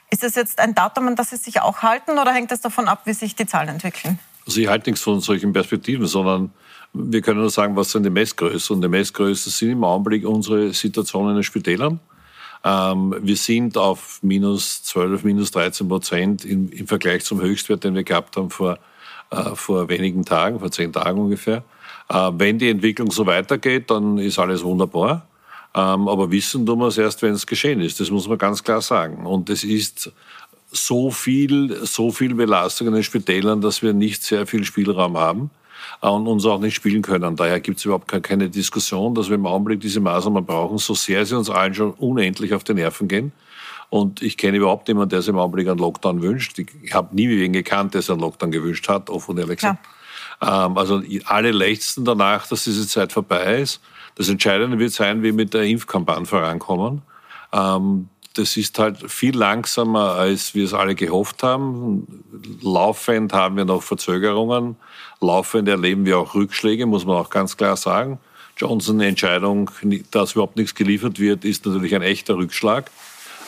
Ist das jetzt ein Datum, an das Sie sich auch halten oder hängt es davon ab, wie sich die Zahlen entwickeln? Also ich halte nichts von solchen Perspektiven, sondern wir können nur sagen, was sind die Messgrößen. Und die Messgrößen sind im Augenblick unsere Situation in den Spitälern. Ähm, wir sind auf minus 12, minus 13 Prozent im, im, Vergleich zum Höchstwert, den wir gehabt haben vor, äh, vor wenigen Tagen, vor zehn Tagen ungefähr. Äh, wenn die Entwicklung so weitergeht, dann ist alles wunderbar. Ähm, aber wissen tun wir es erst, wenn es geschehen ist. Das muss man ganz klar sagen. Und es ist so viel, so viel Belastung in den Spitälern, dass wir nicht sehr viel Spielraum haben und uns auch nicht spielen können. Daher gibt es überhaupt keine Diskussion, dass wir im Augenblick diese Maßnahmen brauchen, so sehr sie uns allen schon unendlich auf die Nerven gehen. Und ich kenne überhaupt niemanden, der sich im Augenblick einen Lockdown wünscht. Ich habe nie wen gekannt, der sich einen Lockdown gewünscht hat, offen und ehrlich gesagt. Ja. Ähm, also alle lechzen danach, dass diese Zeit vorbei ist. Das Entscheidende wird sein, wie wir mit der Impfkampagne vorankommen. Ähm, das ist halt viel langsamer, als wir es alle gehofft haben. Laufend haben wir noch Verzögerungen. Laufend erleben wir auch Rückschläge, muss man auch ganz klar sagen. Johnson-Entscheidung, dass überhaupt nichts geliefert wird, ist natürlich ein echter Rückschlag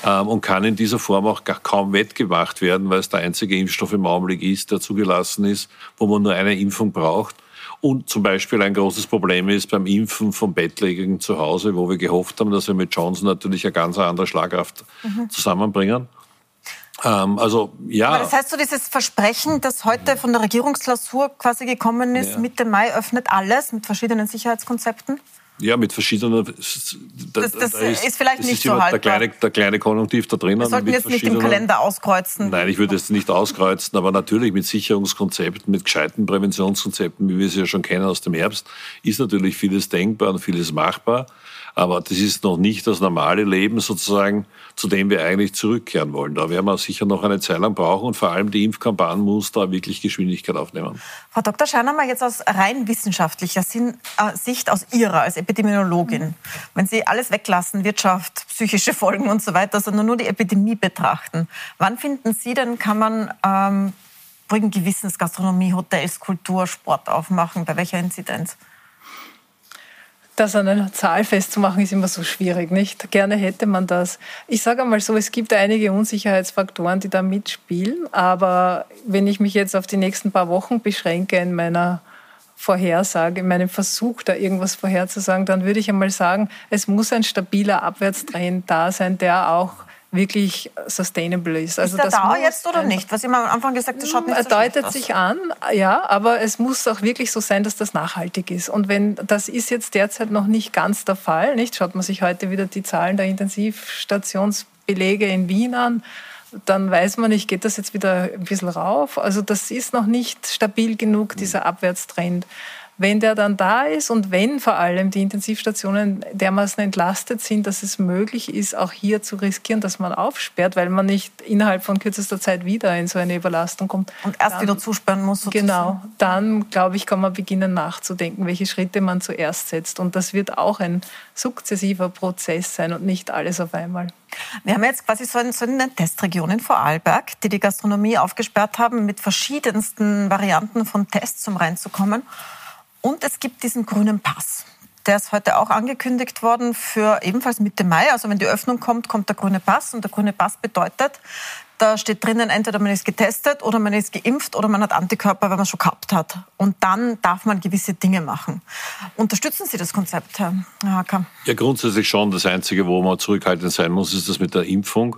ähm, und kann in dieser Form auch kaum wettgemacht werden, weil es der einzige Impfstoff im Augenblick ist, der zugelassen ist, wo man nur eine Impfung braucht. Und zum Beispiel ein großes Problem ist beim Impfen von Bettlägerigen zu Hause, wo wir gehofft haben, dass wir mit Johnson natürlich eine ganz andere Schlagkraft mhm. zusammenbringen. Ähm, also ja. Aber das heißt so, dieses Versprechen, das heute von der Regierungsklausur quasi gekommen ist, ja. Mitte Mai öffnet alles mit verschiedenen Sicherheitskonzepten? Ja, mit verschiedenen. Da, das, das da ist, ist, vielleicht nicht ist so haltbar. Der kleine, der kleine Konjunktiv da drinnen. Wir sollten jetzt nicht im Kalender auskreuzen. Nein, ich würde es nicht auskreuzen, aber natürlich mit Sicherungskonzepten, mit gescheiten Präventionskonzepten, wie wir sie ja schon kennen aus dem Herbst, ist natürlich vieles denkbar und vieles machbar. Aber das ist noch nicht das normale Leben sozusagen, zu dem wir eigentlich zurückkehren wollen. Da werden wir sicher noch eine Zeit lang brauchen und vor allem die Impfkampagne muss da wirklich Geschwindigkeit aufnehmen. Frau Dr. Scheinermann, jetzt aus rein wissenschaftlicher äh, Sicht, aus Ihrer als Epidemiologin, wenn Sie alles weglassen, Wirtschaft, psychische Folgen und so weiter, sondern nur die Epidemie betrachten, wann finden Sie denn, kann man ähm, ruhigen Gewissens Gastronomie, Hotels, Kultur, Sport aufmachen? Bei welcher Inzidenz? Das an einer Zahl festzumachen, ist immer so schwierig, nicht? Gerne hätte man das. Ich sage einmal so, es gibt einige Unsicherheitsfaktoren, die da mitspielen, aber wenn ich mich jetzt auf die nächsten paar Wochen beschränke in meiner Vorhersage, in meinem Versuch, da irgendwas vorherzusagen, dann würde ich einmal sagen, es muss ein stabiler Abwärtstrend da sein, der auch wirklich sustainable ist. Also ist der da jetzt oder nicht? Was ich mal am Anfang gesagt habe, schaut nicht Er so deutet sich an, ja, aber es muss auch wirklich so sein, dass das nachhaltig ist. Und wenn das ist jetzt derzeit noch nicht ganz der Fall, nicht? Schaut man sich heute wieder die Zahlen der Intensivstationsbelege in Wien an, dann weiß man nicht, geht das jetzt wieder ein bisschen rauf? Also das ist noch nicht stabil genug, dieser Abwärtstrend. Wenn der dann da ist und wenn vor allem die Intensivstationen dermaßen entlastet sind, dass es möglich ist, auch hier zu riskieren, dass man aufsperrt, weil man nicht innerhalb von kürzester Zeit wieder in so eine Überlastung kommt. Und erst dann, wieder zusperren muss. Sozusagen. Genau, dann glaube ich, kann man beginnen nachzudenken, welche Schritte man zuerst setzt. Und das wird auch ein sukzessiver Prozess sein und nicht alles auf einmal. Wir haben jetzt quasi so eine, so eine Testregion in Vorarlberg, die die Gastronomie aufgesperrt haben, mit verschiedensten Varianten von Tests, um reinzukommen. Und es gibt diesen grünen Pass. Der ist heute auch angekündigt worden für ebenfalls Mitte Mai. Also wenn die Öffnung kommt, kommt der grüne Pass. Und der grüne Pass bedeutet, da steht drinnen, entweder man ist getestet oder man ist geimpft oder man hat Antikörper, wenn man schon gehabt hat. Und dann darf man gewisse Dinge machen. Unterstützen Sie das Konzept, Herr Hacker? Ja, grundsätzlich schon. Das Einzige, wo man zurückhaltend sein muss, ist das mit der Impfung.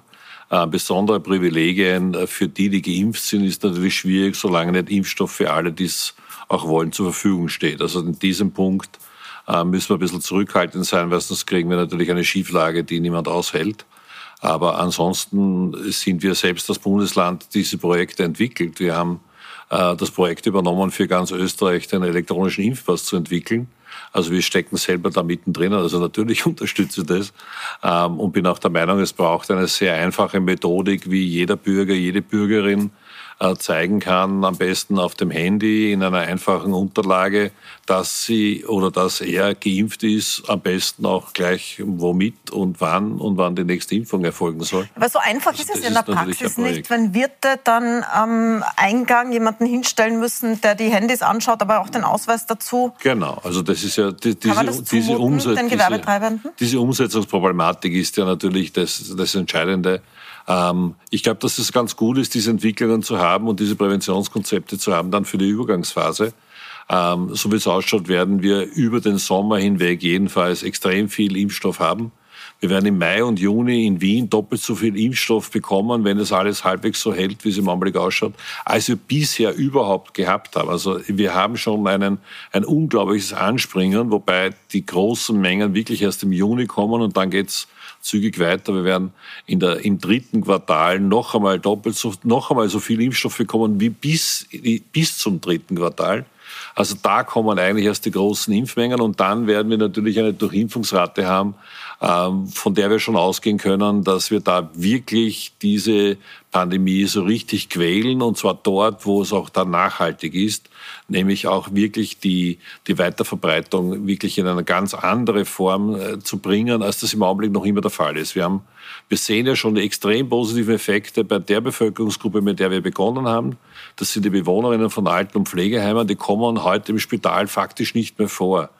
Äh, besondere Privilegien äh, für die, die geimpft sind, ist natürlich schwierig, solange nicht Impfstoff für alle, die es auch wollen, zur Verfügung steht. Also in diesem Punkt äh, müssen wir ein bisschen zurückhaltend sein, weil sonst kriegen wir natürlich eine Schieflage, die niemand aushält. Aber ansonsten sind wir selbst das Bundesland, diese Projekte entwickelt. Wir haben äh, das Projekt übernommen, für ganz Österreich den elektronischen Impfpass zu entwickeln. Also wir stecken selber da mittendrin. Also natürlich unterstütze ich das ähm, und bin auch der Meinung, es braucht eine sehr einfache Methodik, wie jeder Bürger, jede Bürgerin zeigen kann, am besten auf dem Handy in einer einfachen Unterlage, dass sie oder dass er geimpft ist, am besten auch gleich womit und wann und wann die nächste Impfung erfolgen soll. Aber so einfach also ist es in der Praxis nicht, wenn Wirte dann am Eingang jemanden hinstellen müssen, der die Handys anschaut, aber auch den Ausweis dazu. Genau, also das ist ja die, diese, diese, Umset diese, diese Umsetzungsproblematik ist ja natürlich das, das Entscheidende. Ähm, ich glaube, dass es ganz gut ist, diese Entwicklungen zu haben und diese Präventionskonzepte zu haben, dann für die Übergangsphase. Ähm, so wie es ausschaut, werden wir über den Sommer hinweg jedenfalls extrem viel Impfstoff haben. Wir werden im Mai und Juni in Wien doppelt so viel Impfstoff bekommen, wenn es alles halbwegs so hält, wie es im Augenblick ausschaut, als wir bisher überhaupt gehabt haben. Also wir haben schon einen, ein unglaubliches Anspringen, wobei die großen Mengen wirklich erst im Juni kommen und dann geht's zügig weiter. Wir werden in der, im dritten Quartal noch einmal doppelt so, noch einmal so viel Impfstoff bekommen wie bis, bis zum dritten Quartal. Also da kommen eigentlich erst die großen Impfmengen und dann werden wir natürlich eine Durchimpfungsrate haben, ähm, von der wir schon ausgehen können, dass wir da wirklich diese Pandemie so richtig quälen und zwar dort, wo es auch dann nachhaltig ist, nämlich auch wirklich die, die Weiterverbreitung wirklich in eine ganz andere Form äh, zu bringen, als das im Augenblick noch immer der Fall ist. Wir haben, wir sehen ja schon die extrem positiven Effekte bei der Bevölkerungsgruppe, mit der wir begonnen haben. Das sind die Bewohnerinnen von Alten- und Pflegeheimen, die kommen heute im Spital faktisch nicht mehr vor.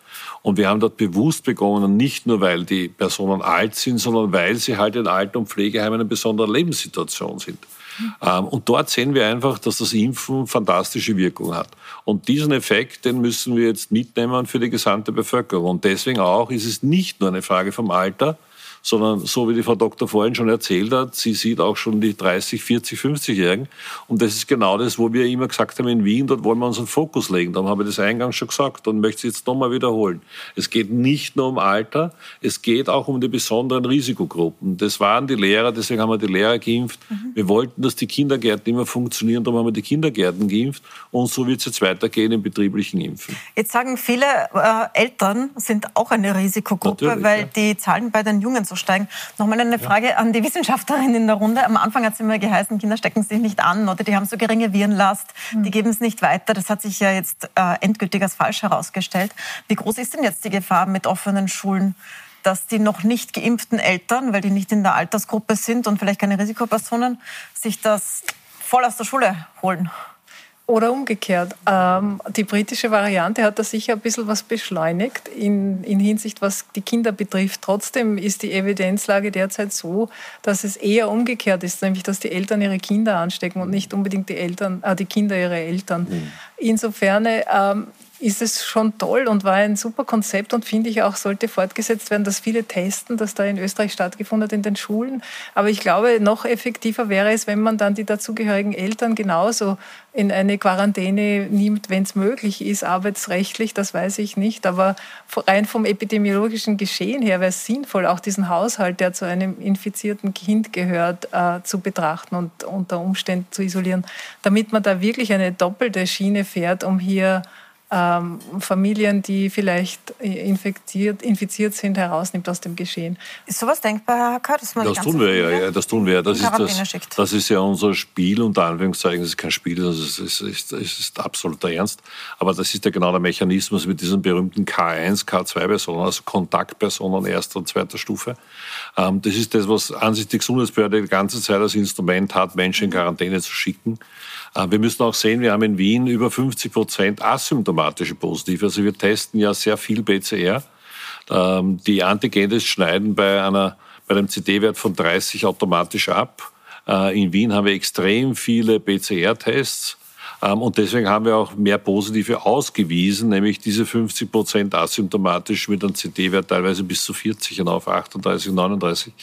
Und wir haben dort bewusst begonnen, nicht nur weil die Personen alt sind, sondern weil sie halt in Alten- und Pflegeheimen eine besondere Lebenssituation sind. Mhm. Und dort sehen wir einfach, dass das Impfen fantastische Wirkung hat. Und diesen Effekt, den müssen wir jetzt mitnehmen für die gesamte Bevölkerung. Und deswegen auch ist es nicht nur eine Frage vom Alter, sondern so wie die Frau Doktor vorhin schon erzählt hat, sie sieht auch schon die 30, 40, 50-Jährigen. Und das ist genau das, wo wir immer gesagt haben, in Wien, dort wollen wir unseren Fokus legen. Darum habe ich das eingangs schon gesagt und möchte es jetzt nochmal wiederholen. Es geht nicht nur um Alter, es geht auch um die besonderen Risikogruppen. Das waren die Lehrer, deswegen haben wir die Lehrer geimpft. Mhm. Wir wollten, dass die Kindergärten immer funktionieren, darum haben wir die Kindergärten geimpft. Und so wird es jetzt weitergehen im betrieblichen Impfen. Jetzt sagen viele, äh, Eltern sind auch eine Risikogruppe, Natürlich, weil ja. die Zahlen bei den Jungen einzusteigen. Nochmal eine Frage ja. an die Wissenschaftlerin in der Runde. Am Anfang hat es immer geheißen, Kinder stecken sich nicht an oder die haben so geringe Virenlast, mhm. die geben es nicht weiter. Das hat sich ja jetzt äh, endgültig als falsch herausgestellt. Wie groß ist denn jetzt die Gefahr mit offenen Schulen? dass die noch nicht geimpften Eltern, weil die nicht in der Altersgruppe sind und vielleicht keine Risikopersonen, sich das voll aus der Schule holen? Oder umgekehrt. Ähm, die britische Variante hat da sicher ein bisschen was beschleunigt in, in Hinsicht, was die Kinder betrifft. Trotzdem ist die Evidenzlage derzeit so, dass es eher umgekehrt ist, nämlich dass die Eltern ihre Kinder anstecken und nicht unbedingt die Eltern, äh, die Kinder ihre Eltern. Mhm. Insofern ähm, ist es schon toll und war ein super Konzept und finde ich auch, sollte fortgesetzt werden, dass viele testen, dass da in Österreich stattgefunden hat in den Schulen. Aber ich glaube, noch effektiver wäre es, wenn man dann die dazugehörigen Eltern genauso in eine Quarantäne nimmt, wenn es möglich ist, arbeitsrechtlich, das weiß ich nicht. Aber rein vom epidemiologischen Geschehen her wäre es sinnvoll, auch diesen Haushalt, der zu einem infizierten Kind gehört, äh, zu betrachten und unter Umständen zu isolieren, damit man da wirklich eine doppelte Schiene fährt, um hier ähm, Familien, die vielleicht infiziert, infiziert sind, herausnimmt aus dem Geschehen. Ist sowas denkbar, Herr Kör? Das, das tun wir ja, ja, das tun wir. Das ist, das, das ist ja unser Spiel, unter Anführungszeichen. Das ist kein Spiel, das ist, ist, ist, ist absoluter Ernst. Aber das ist ja genau der Mechanismus mit diesen berühmten K1, K2-Personen, also Kontaktpersonen erster und zweiter Stufe. Ähm, das ist das, was an sich die Gesundheitsbehörde die ganze Zeit als Instrument hat, Menschen in Quarantäne zu schicken. Äh, wir müssen auch sehen, wir haben in Wien über 50 Prozent asymptomatische Positive. Also wir testen ja sehr viel PCR. Ähm, die Antigenes schneiden bei, einer, bei einem CD-Wert von 30 automatisch ab. Äh, in Wien haben wir extrem viele PCR-Tests. Ähm, und deswegen haben wir auch mehr Positive ausgewiesen, nämlich diese 50 Prozent asymptomatisch mit einem CD-Wert teilweise bis zu 40 und auf 38, 39,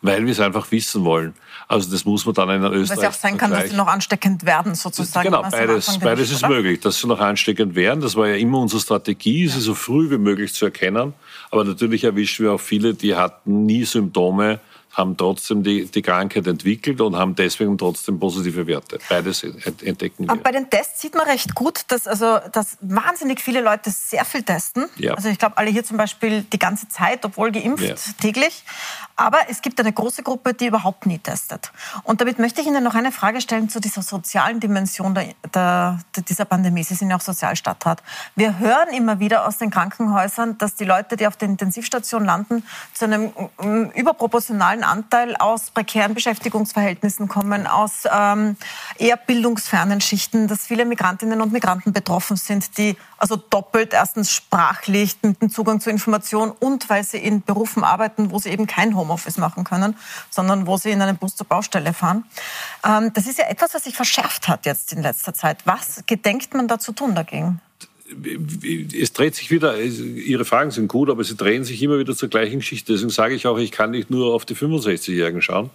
weil wir es einfach wissen wollen. Also das muss man dann in Österreich. Weil es ja auch sein kann, dass sie noch ansteckend werden, sozusagen. Genau, beides, beides ist möglich, dass sie noch ansteckend werden. Das war ja immer unsere Strategie, sie so früh wie möglich zu erkennen. Aber natürlich erwischen wir auch viele, die hatten nie Symptome haben trotzdem die, die Krankheit entwickelt und haben deswegen trotzdem positive Werte. Beides entdecken wir. Bei den Tests sieht man recht gut, dass, also, dass wahnsinnig viele Leute sehr viel testen. Ja. Also ich glaube, alle hier zum Beispiel die ganze Zeit, obwohl geimpft, ja. täglich. Aber es gibt eine große Gruppe, die überhaupt nie testet. Und damit möchte ich Ihnen noch eine Frage stellen zu dieser sozialen Dimension der, der, dieser Pandemie. Sie sind ja auch Sozialstadtrat. Wir hören immer wieder aus den Krankenhäusern, dass die Leute, die auf der Intensivstation landen, zu einem mm, überproportionalen Anteil aus prekären Beschäftigungsverhältnissen kommen, aus ähm, eher bildungsfernen Schichten, dass viele Migrantinnen und Migranten betroffen sind, die also doppelt erstens sprachlich mit dem Zugang zu Information und weil sie in Berufen arbeiten, wo sie eben kein Homeoffice machen können, sondern wo sie in einem Bus zur Baustelle fahren. Ähm, das ist ja etwas, was sich verschärft hat jetzt in letzter Zeit. Was gedenkt man da zu tun dagegen? es dreht sich wieder, Ihre Fragen sind gut, aber sie drehen sich immer wieder zur gleichen Geschichte. Deswegen sage ich auch, ich kann nicht nur auf die 65-Jährigen schauen.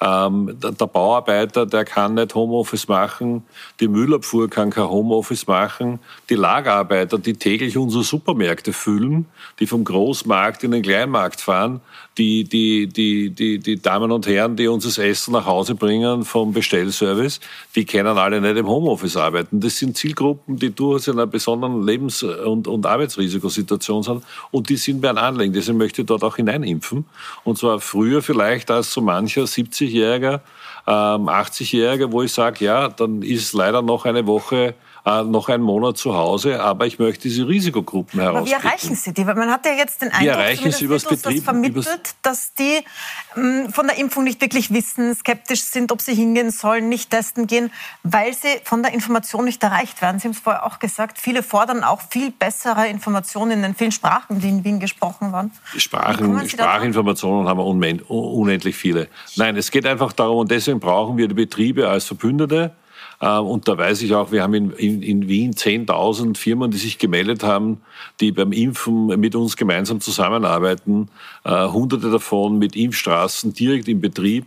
Ähm, der, Bauarbeiter, der kann nicht Homeoffice machen, die Müllabfuhr kann kein Homeoffice machen, die Lagerarbeiter, die täglich unsere Supermärkte füllen, die vom Großmarkt in den Kleinmarkt fahren, die, die, die, die, die Damen und Herren, die uns das Essen nach Hause bringen vom Bestellservice, die können alle nicht im Homeoffice arbeiten. Das sind Zielgruppen, die durchaus in einer besonderen Lebens- und, und Arbeitsrisikosituation sind und die sind bei einem Anliegen. Deswegen möchte ich dort auch hineinimpfen. Und zwar früher vielleicht als so mancher 70-Jähriger, ähm, 80-Jähriger, wo ich sage, ja, dann ist leider noch eine Woche äh, noch einen Monat zu Hause, aber ich möchte diese Risikogruppen herausfinden. Aber wie erreichen Sie die? Weil man hat ja jetzt den Eindruck, Sie übers Betrieb, das vermittelt, dass die mh, von der Impfung nicht wirklich wissen, skeptisch sind, ob sie hingehen sollen, nicht testen gehen, weil sie von der Information nicht erreicht werden. Sie haben es vorher auch gesagt, viele fordern auch viel bessere Informationen in den vielen Sprachen, die in Wien gesprochen waren. Sprachen, Sprachinformationen haben wir unendlich viele. Nein, es geht einfach darum, und deswegen brauchen wir die Betriebe als Verbündete, und da weiß ich auch, wir haben in, in, in Wien 10.000 Firmen, die sich gemeldet haben, die beim Impfen mit uns gemeinsam zusammenarbeiten. Äh, hunderte davon mit Impfstraßen direkt im Betrieb.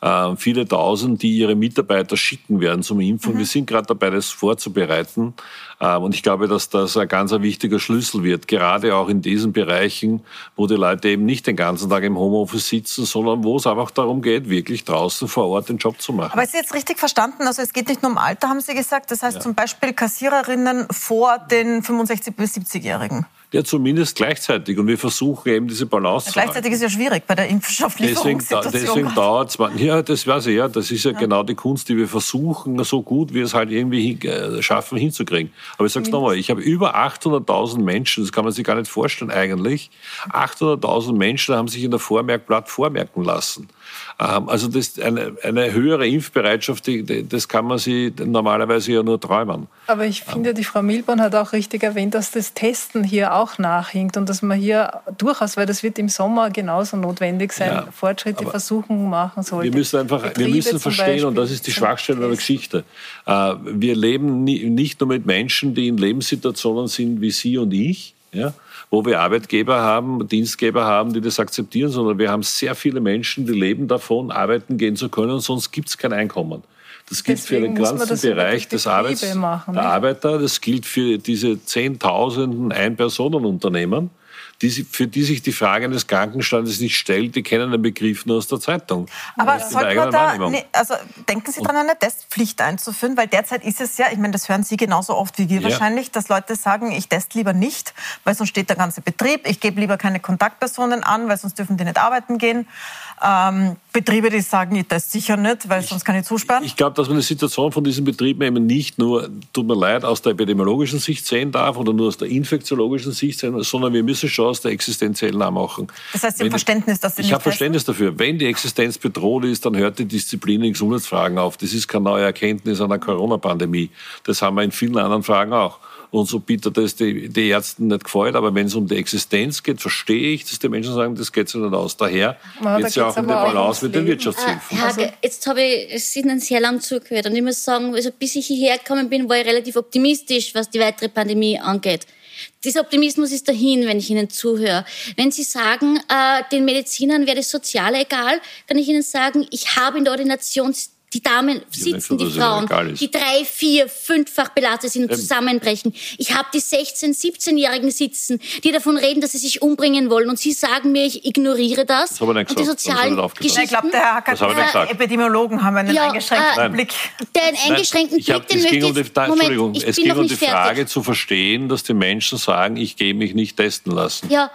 Äh, viele Tausend, die ihre Mitarbeiter schicken werden zum Impfen. Mhm. Wir sind gerade dabei, das vorzubereiten. Ähm, und ich glaube, dass das ein ganz wichtiger Schlüssel wird, gerade auch in diesen Bereichen, wo die Leute eben nicht den ganzen Tag im Homeoffice sitzen, sondern wo es einfach darum geht, wirklich draußen vor Ort den Job zu machen. Aber ist jetzt richtig verstanden? Also es geht nicht nur um Alter, haben Sie gesagt. Das heißt ja. zum Beispiel Kassiererinnen vor den 65- bis 70-Jährigen. Ja, zumindest gleichzeitig. Und wir versuchen eben diese Balance ja, zu Gleichzeitig ist ja schwierig bei der Impfstofflieferungssituation. Deswegen, deswegen dauert es. Ja, das weiß ich ja. Das ist ja, ja, genau die Kunst, die wir versuchen, so gut wir es halt irgendwie hin, äh, schaffen hinzukriegen. Aber ich sage es nochmal, ich habe über 800.000 Menschen, das kann man sich gar nicht vorstellen eigentlich, 800.000 Menschen haben sich in der Vormerkblatt vormerken lassen. Ähm, also das, eine, eine höhere Impfbereitschaft, das kann man sich normalerweise ja nur träumen. Aber ich finde, die Frau Milborn hat auch richtig erwähnt, dass das Testen hier auch nachhinkt und dass man hier durchaus, weil das wird im Sommer genauso notwendig sein, ja, Fortschritte versuchen machen sollte. Wir müssen einfach, Betriebe wir müssen verstehen, Beispiel, und das ist die Schwachstelle der Geschichte. Äh, wir leben nicht nur mit Menschen, die in Lebenssituationen sind wie Sie und ich, ja, wo wir Arbeitgeber haben, Dienstgeber haben, die das akzeptieren, sondern wir haben sehr viele Menschen, die leben davon, arbeiten gehen zu können, sonst gibt es kein Einkommen. Das gilt Deswegen für den ganzen Bereich des Arbeits, machen, der Arbeiter, das gilt für diese Zehntausenden Ein-Personen-Unternehmen die, für die sich die Frage eines Krankenstandes nicht stellt, die kennen den Begriff nur aus der Zeitung. Aber sollte man da, ne, also denken Sie daran, eine Testpflicht einzuführen? Weil derzeit ist es ja, ich meine, das hören Sie genauso oft wie wir ja. wahrscheinlich, dass Leute sagen, ich teste lieber nicht, weil sonst steht der ganze Betrieb, ich gebe lieber keine Kontaktpersonen an, weil sonst dürfen die nicht arbeiten gehen. Ähm, Betriebe, die sagen, ich teste sicher nicht, weil sonst kann ich zusperren. Ich, ich glaube, dass man die Situation von diesen Betrieben eben nicht nur, tut mir leid, aus der epidemiologischen Sicht sehen darf oder nur aus der infektiologischen Sicht sehen, sondern wir müssen schon aus der existenziellen auch machen. Das heißt, Sie haben Verständnis, dass Sie Ich habe Verständnis dafür. Wenn die Existenz bedroht ist, dann hört die Disziplin in Gesundheitsfragen auf. Das ist keine neue Erkenntnis einer Corona-Pandemie. Das haben wir in vielen anderen Fragen auch. Und so bitter das die, die Ärzten nicht gefällt, aber wenn es um die Existenz geht, verstehe ich, dass die Menschen sagen, das geht sich nicht aus. Daher geht es ja auch um die Balance mit den Wirtschaftshilfen. Ah, Herr, jetzt habe ich Ihnen sehr lang zugehört und ich muss sagen, also bis ich hierher gekommen bin, war ich relativ optimistisch, was die weitere Pandemie angeht. Dieser Optimismus ist dahin, wenn ich Ihnen zuhöre. Wenn Sie sagen, äh, den Medizinern wäre das Soziale egal, kann ich Ihnen sagen, ich habe in der Ordination die Damen sitzen, die Frauen, die drei, vier, fünffach belastet sind und Eben. zusammenbrechen. Ich habe die 16-, 17-Jährigen sitzen, die davon reden, dass sie sich umbringen wollen. Und sie sagen mir, ich ignoriere das. das und die sozialen Geschichten. Ich glaube, der Herr Hackert, der Epidemiologen haben einen ja, eingeschränkten äh, Blick. Den eingeschränkten Nein, Blick, den möchte um die, da, Moment, Entschuldigung, es ging um die Frage fertig. zu verstehen, dass die Menschen sagen, ich gehe mich nicht testen lassen. Ja,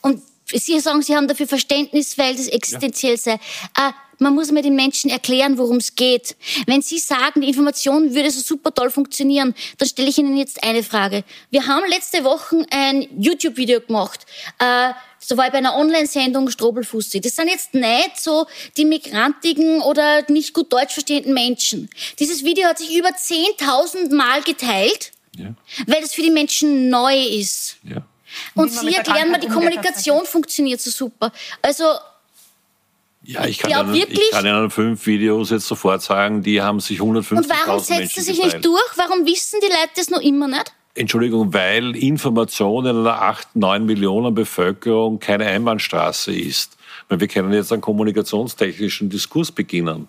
und Sie sagen, Sie haben dafür Verständnis, weil das existenziell ja. sei. Äh, Man muss mir den Menschen erklären, worum es geht. Wenn Sie sagen, die Information würde so super toll funktionieren, dann stelle ich Ihnen jetzt eine Frage. Wir haben letzte Woche ein YouTube-Video gemacht. Äh, so war ich bei einer Online-Sendung Strobelfussi. Das sind jetzt nicht so die migrantigen oder nicht gut Deutsch verstehenden Menschen. Dieses Video hat sich über 10.000 Mal geteilt, ja. weil es für die Menschen neu ist. Ja. Und Sie erklären mir, die Kommunikation funktioniert so super. Also ja, ich kann, ja, Ihnen, ich kann Ihnen fünf Videos jetzt sofort sagen, die haben sich 150 Und warum setzt er sich geteilt. nicht durch? Warum wissen die Leute das noch immer nicht? Entschuldigung, weil Information in einer 8, 9 Millionen Bevölkerung keine Einbahnstraße ist. wir können jetzt einen kommunikationstechnischen Diskurs beginnen.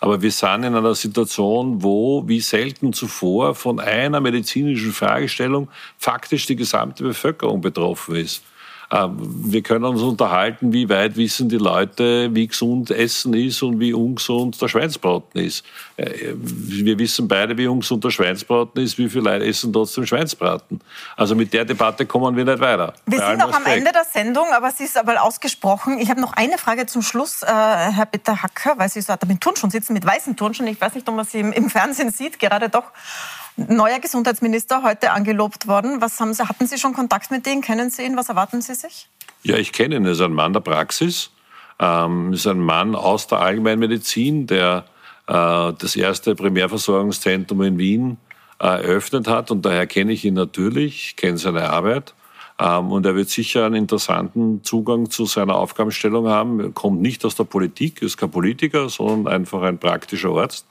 Aber wir sind in einer Situation, wo wie selten zuvor von einer medizinischen Fragestellung faktisch die gesamte Bevölkerung betroffen ist. Ähm, wir können uns unterhalten, wie weit wissen die Leute, wie gesund Essen ist und wie ungesund der Schweinsbraten ist. Äh, wir wissen beide, wie ungesund der Schweinsbraten ist, wie viele Leute essen trotzdem Schweinsbraten. Also mit der Debatte kommen wir nicht weiter. Wir sind noch am Ende der Sendung, aber es ist aber ausgesprochen. Ich habe noch eine Frage zum Schluss, äh, Herr Peter Hacker, weil Sie so mit Turnschuhen sitzen, mit weißen Turnschuhen. Ich weiß nicht, ob man Sie im, im Fernsehen sieht, gerade doch neuer Gesundheitsminister heute angelobt worden. Was haben Sie, hatten Sie schon Kontakt mit denen? Kennen Sie ihn? Was erwarten Sie sich? Ja, ich kenne ihn. Er ist ein Mann der Praxis. Ähm, ist ein Mann aus der Allgemeinmedizin, der äh, das erste Primärversorgungszentrum in Wien äh, eröffnet hat. Und daher kenne ich ihn natürlich, kenne seine Arbeit. Ähm, und er wird sicher einen interessanten Zugang zu seiner Aufgabenstellung haben. Er kommt nicht aus der Politik, ist kein Politiker, sondern einfach ein praktischer Arzt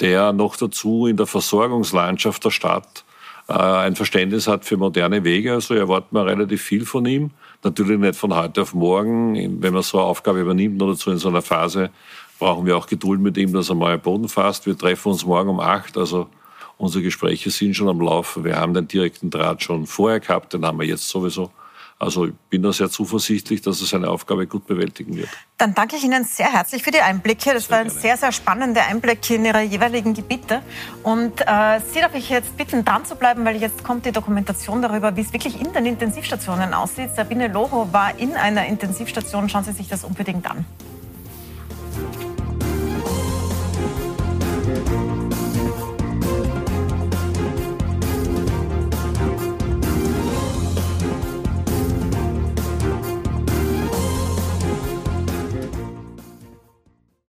der noch dazu in der Versorgungslandschaft der Stadt äh, ein Verständnis hat für moderne Wege. Also erwarten wir relativ viel von ihm. Natürlich nicht von heute auf morgen. Wenn man so eine Aufgabe übernimmt oder so in so einer Phase, brauchen wir auch Geduld mit ihm, dass er mal Boden fasst. Wir treffen uns morgen um acht. Also unsere Gespräche sind schon am Laufen. Wir haben den direkten Draht schon vorher gehabt, den haben wir jetzt sowieso. Also ich bin da sehr zuversichtlich, dass er seine Aufgabe gut bewältigen wird. Dann danke ich Ihnen sehr herzlich für die Einblicke. Das sehr war ein gerne. sehr, sehr spannender Einblick in Ihre jeweiligen Gebiete. Und äh, Sie darf ich jetzt bitten, dran zu bleiben, weil jetzt kommt die Dokumentation darüber, wie es wirklich in den Intensivstationen aussieht. Sabine Loho war in einer Intensivstation. Schauen Sie sich das unbedingt an.